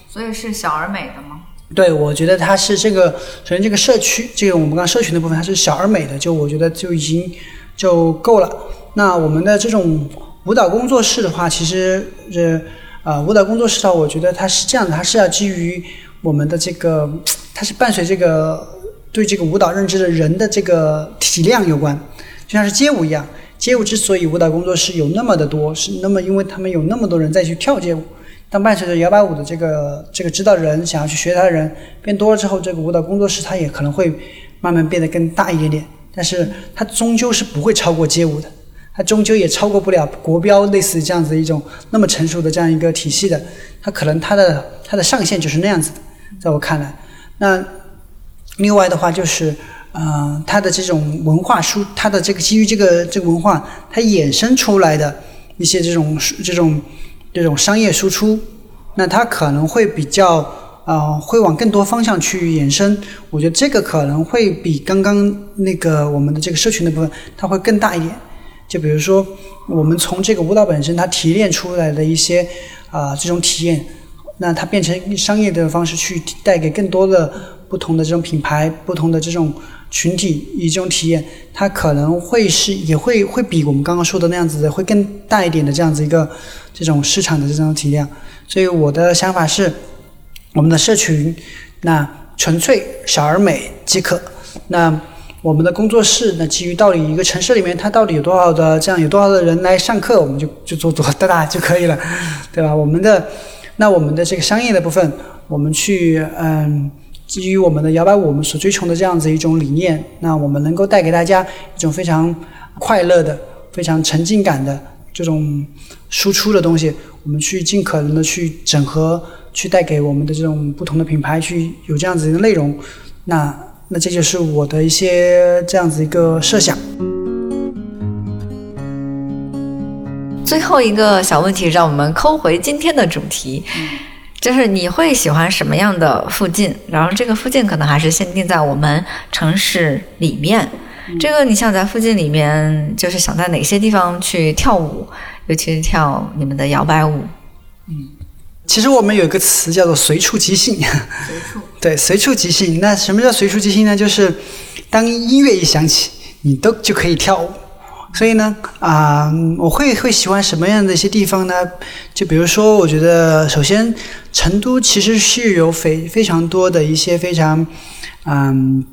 所以是小而美的吗？对，我觉得它是这个，首先这个社区，这个我们刚社群的部分，它是小而美的，就我觉得就已经就够了。那我们的这种舞蹈工作室的话，其实是。啊，舞蹈工作室的话，我觉得它是这样的，它是要基于我们的这个，它是伴随这个对这个舞蹈认知的人的这个体量有关，就像是街舞一样，街舞之所以舞蹈工作室有那么的多，是那么因为他们有那么多人在去跳街舞，当伴随着摇摆舞的这个这个知道人想要去学它的人变多了之后，这个舞蹈工作室它也可能会慢慢变得更大一点点，但是它终究是不会超过街舞的。它终究也超过不了国标类似这样子一种那么成熟的这样一个体系的，它可能它的它的上限就是那样子的，在我看来，那另外的话就是，嗯，它的这种文化输，它的这个基于这个这个文化，它衍生出来的一些这种这种这种商业输出，那它可能会比较啊，会往更多方向去延伸。我觉得这个可能会比刚刚那个我们的这个社群的部分，它会更大一点。就比如说，我们从这个舞蹈本身它提炼出来的一些啊这种体验，那它变成商业的方式去带给更多的不同的这种品牌、不同的这种群体以这种体验，它可能会是也会会比我们刚刚说的那样子的会更大一点的这样子一个这种市场的这种体量。所以我的想法是，我们的社群那纯粹小而美即可。那。我们的工作室，那基于到底一个城市里面，它到底有多少的这样有多少的人来上课，我们就就做多大就可以了，对吧？我们的那我们的这个商业的部分，我们去嗯，基于我们的摇摆舞，我们所追求的这样子一种理念，那我们能够带给大家一种非常快乐的、非常沉浸感的这种输出的东西，我们去尽可能的去整合，去带给我们的这种不同的品牌去有这样子的内容，那。那这就是我的一些这样子一个设想。最后一个小问题，让我们抠回今天的主题，就是你会喜欢什么样的附近？然后这个附近可能还是限定在我们城市里面。这个你想在附近里面，就是想在哪些地方去跳舞，尤其是跳你们的摇摆舞？嗯。其实我们有一个词叫做“随处即兴”，随处对，随处即兴。那什么叫随处即兴呢？就是当音乐一响起，你都就可以跳舞。所以呢，啊，我会会喜欢什么样的一些地方呢？就比如说，我觉得首先成都其实是有非非常多的一些非常嗯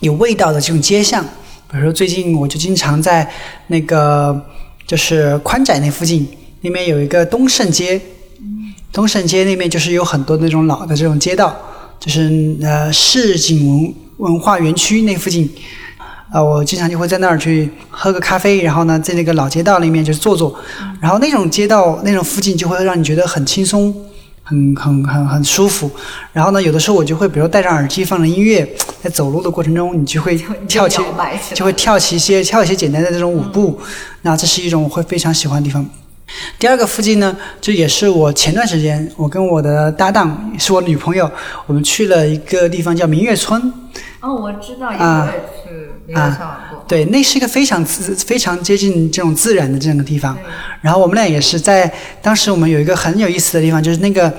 有味道的这种街巷。比如说最近我就经常在那个就是宽窄那附近，那边有一个东胜街。东省街那边就是有很多那种老的这种街道，就是呃市井文文化园区那附近，啊，我经常就会在那儿去喝个咖啡，然后呢，在那个老街道里面就是坐坐，然后那种街道那种附近就会让你觉得很轻松，很很很很舒服。然后呢，有的时候我就会比如戴上耳机放着音乐，在走路的过程中，你就会 跳起，就会跳起一些跳一些简单的这种舞步，那这是一种我会非常喜欢的地方。第二个附近呢，就也是我前段时间，我跟我的搭档，是我女朋友，我们去了一个地方叫明月村。哦，我知道，也去明月村过。对，那是一个非常自、非常接近这种自然的这样的地方。然后我们俩也是在当时，我们有一个很有意思的地方，就是那个。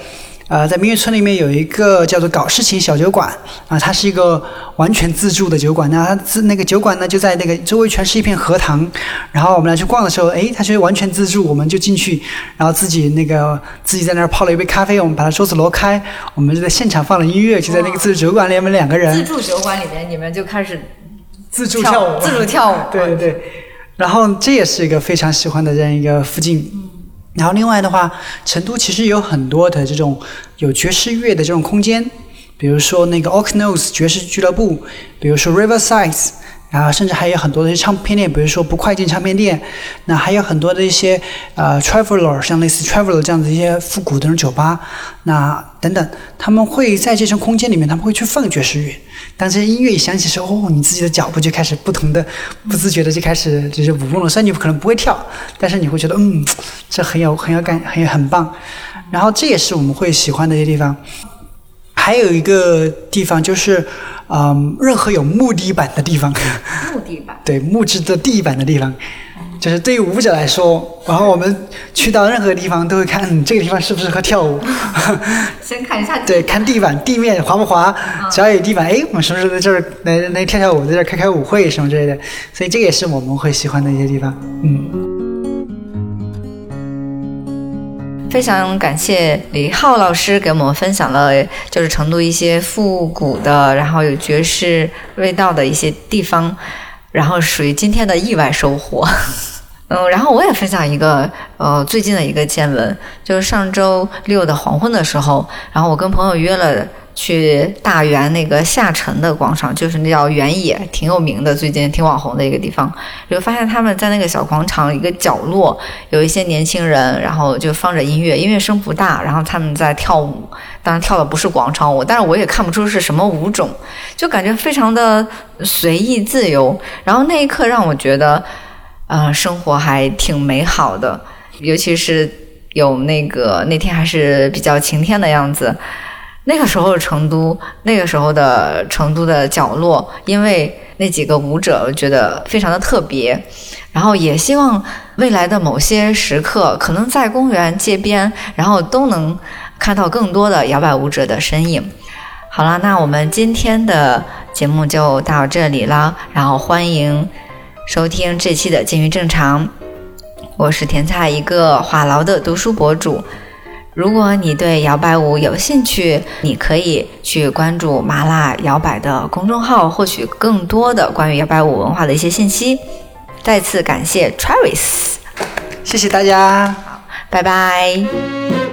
呃，在明月村里面有一个叫做“搞事情小酒馆”啊，它是一个完全自助的酒馆。那它自那个酒馆呢，就在那个周围全是一片荷塘。然后我们俩去逛的时候，哎，它就完全自助，我们就进去，然后自己那个自己在那儿泡了一杯咖啡，我们把它桌子挪开，我们就在现场放了音乐，就在那个自助酒馆里，我们两个人。自助酒馆里面，你们就开始自助跳舞，自助跳舞。对对对。然后这也是一个非常喜欢的这样一个附近。然后另外的话，成都其实有很多的这种有爵士乐的这种空间，比如说那个 Oak Nose 爵士俱乐部，比如说 Riverside。然后甚至还有很多的一些唱片店，比如说不快进唱片店，那还有很多的一些呃 traveler，像类似 traveler 这样的一些复古的那种酒吧，那等等，他们会在这种空间里面，他们会去放爵士乐。当这些音乐一响起时候，哦，你自己的脚步就开始不同的，不自觉的就开始就是舞动了。虽然你可能不会跳，但是你会觉得嗯，这很有很有感，很很棒。然后这也是我们会喜欢的一些地方。还有一个地方就是。嗯，任何有木地板的地方，木地板，对木质的地板的地方，就是对于舞者来说，然后我们去到任何地方都会看这个地方适不适合跳舞。先看一下，对，看地板，地面滑不滑，只要有地板，哎，我们是不是在这儿来来跳跳舞，在这儿开开舞会什么之类的？所以这也是我们会喜欢的一些地方，嗯。非常感谢李浩老师给我们分享了，就是成都一些复古的，然后有爵士味道的一些地方，然后属于今天的意外收获。嗯，然后我也分享一个，呃，最近的一个见闻，就是上周六的黄昏的时候，然后我跟朋友约了。去大园那个下沉的广场，就是那叫原野，挺有名的，最近挺网红的一个地方。就发现他们在那个小广场一个角落，有一些年轻人，然后就放着音乐，音乐声不大，然后他们在跳舞。当然跳的不是广场舞，但是我也看不出是什么舞种，就感觉非常的随意自由。然后那一刻让我觉得，呃，生活还挺美好的，尤其是有那个那天还是比较晴天的样子。那个时候的成都，那个时候的成都的角落，因为那几个舞者，我觉得非常的特别。然后也希望未来的某些时刻，可能在公园街边，然后都能看到更多的摇摆舞者的身影。好了，那我们今天的节目就到这里了。然后欢迎收听这期的《金鱼正常》，我是甜菜，一个话痨的读书博主。如果你对摇摆舞有兴趣，你可以去关注麻辣摇摆的公众号，获取更多的关于摇摆舞文化的一些信息。再次感谢 Travis，谢谢大家，好，拜拜。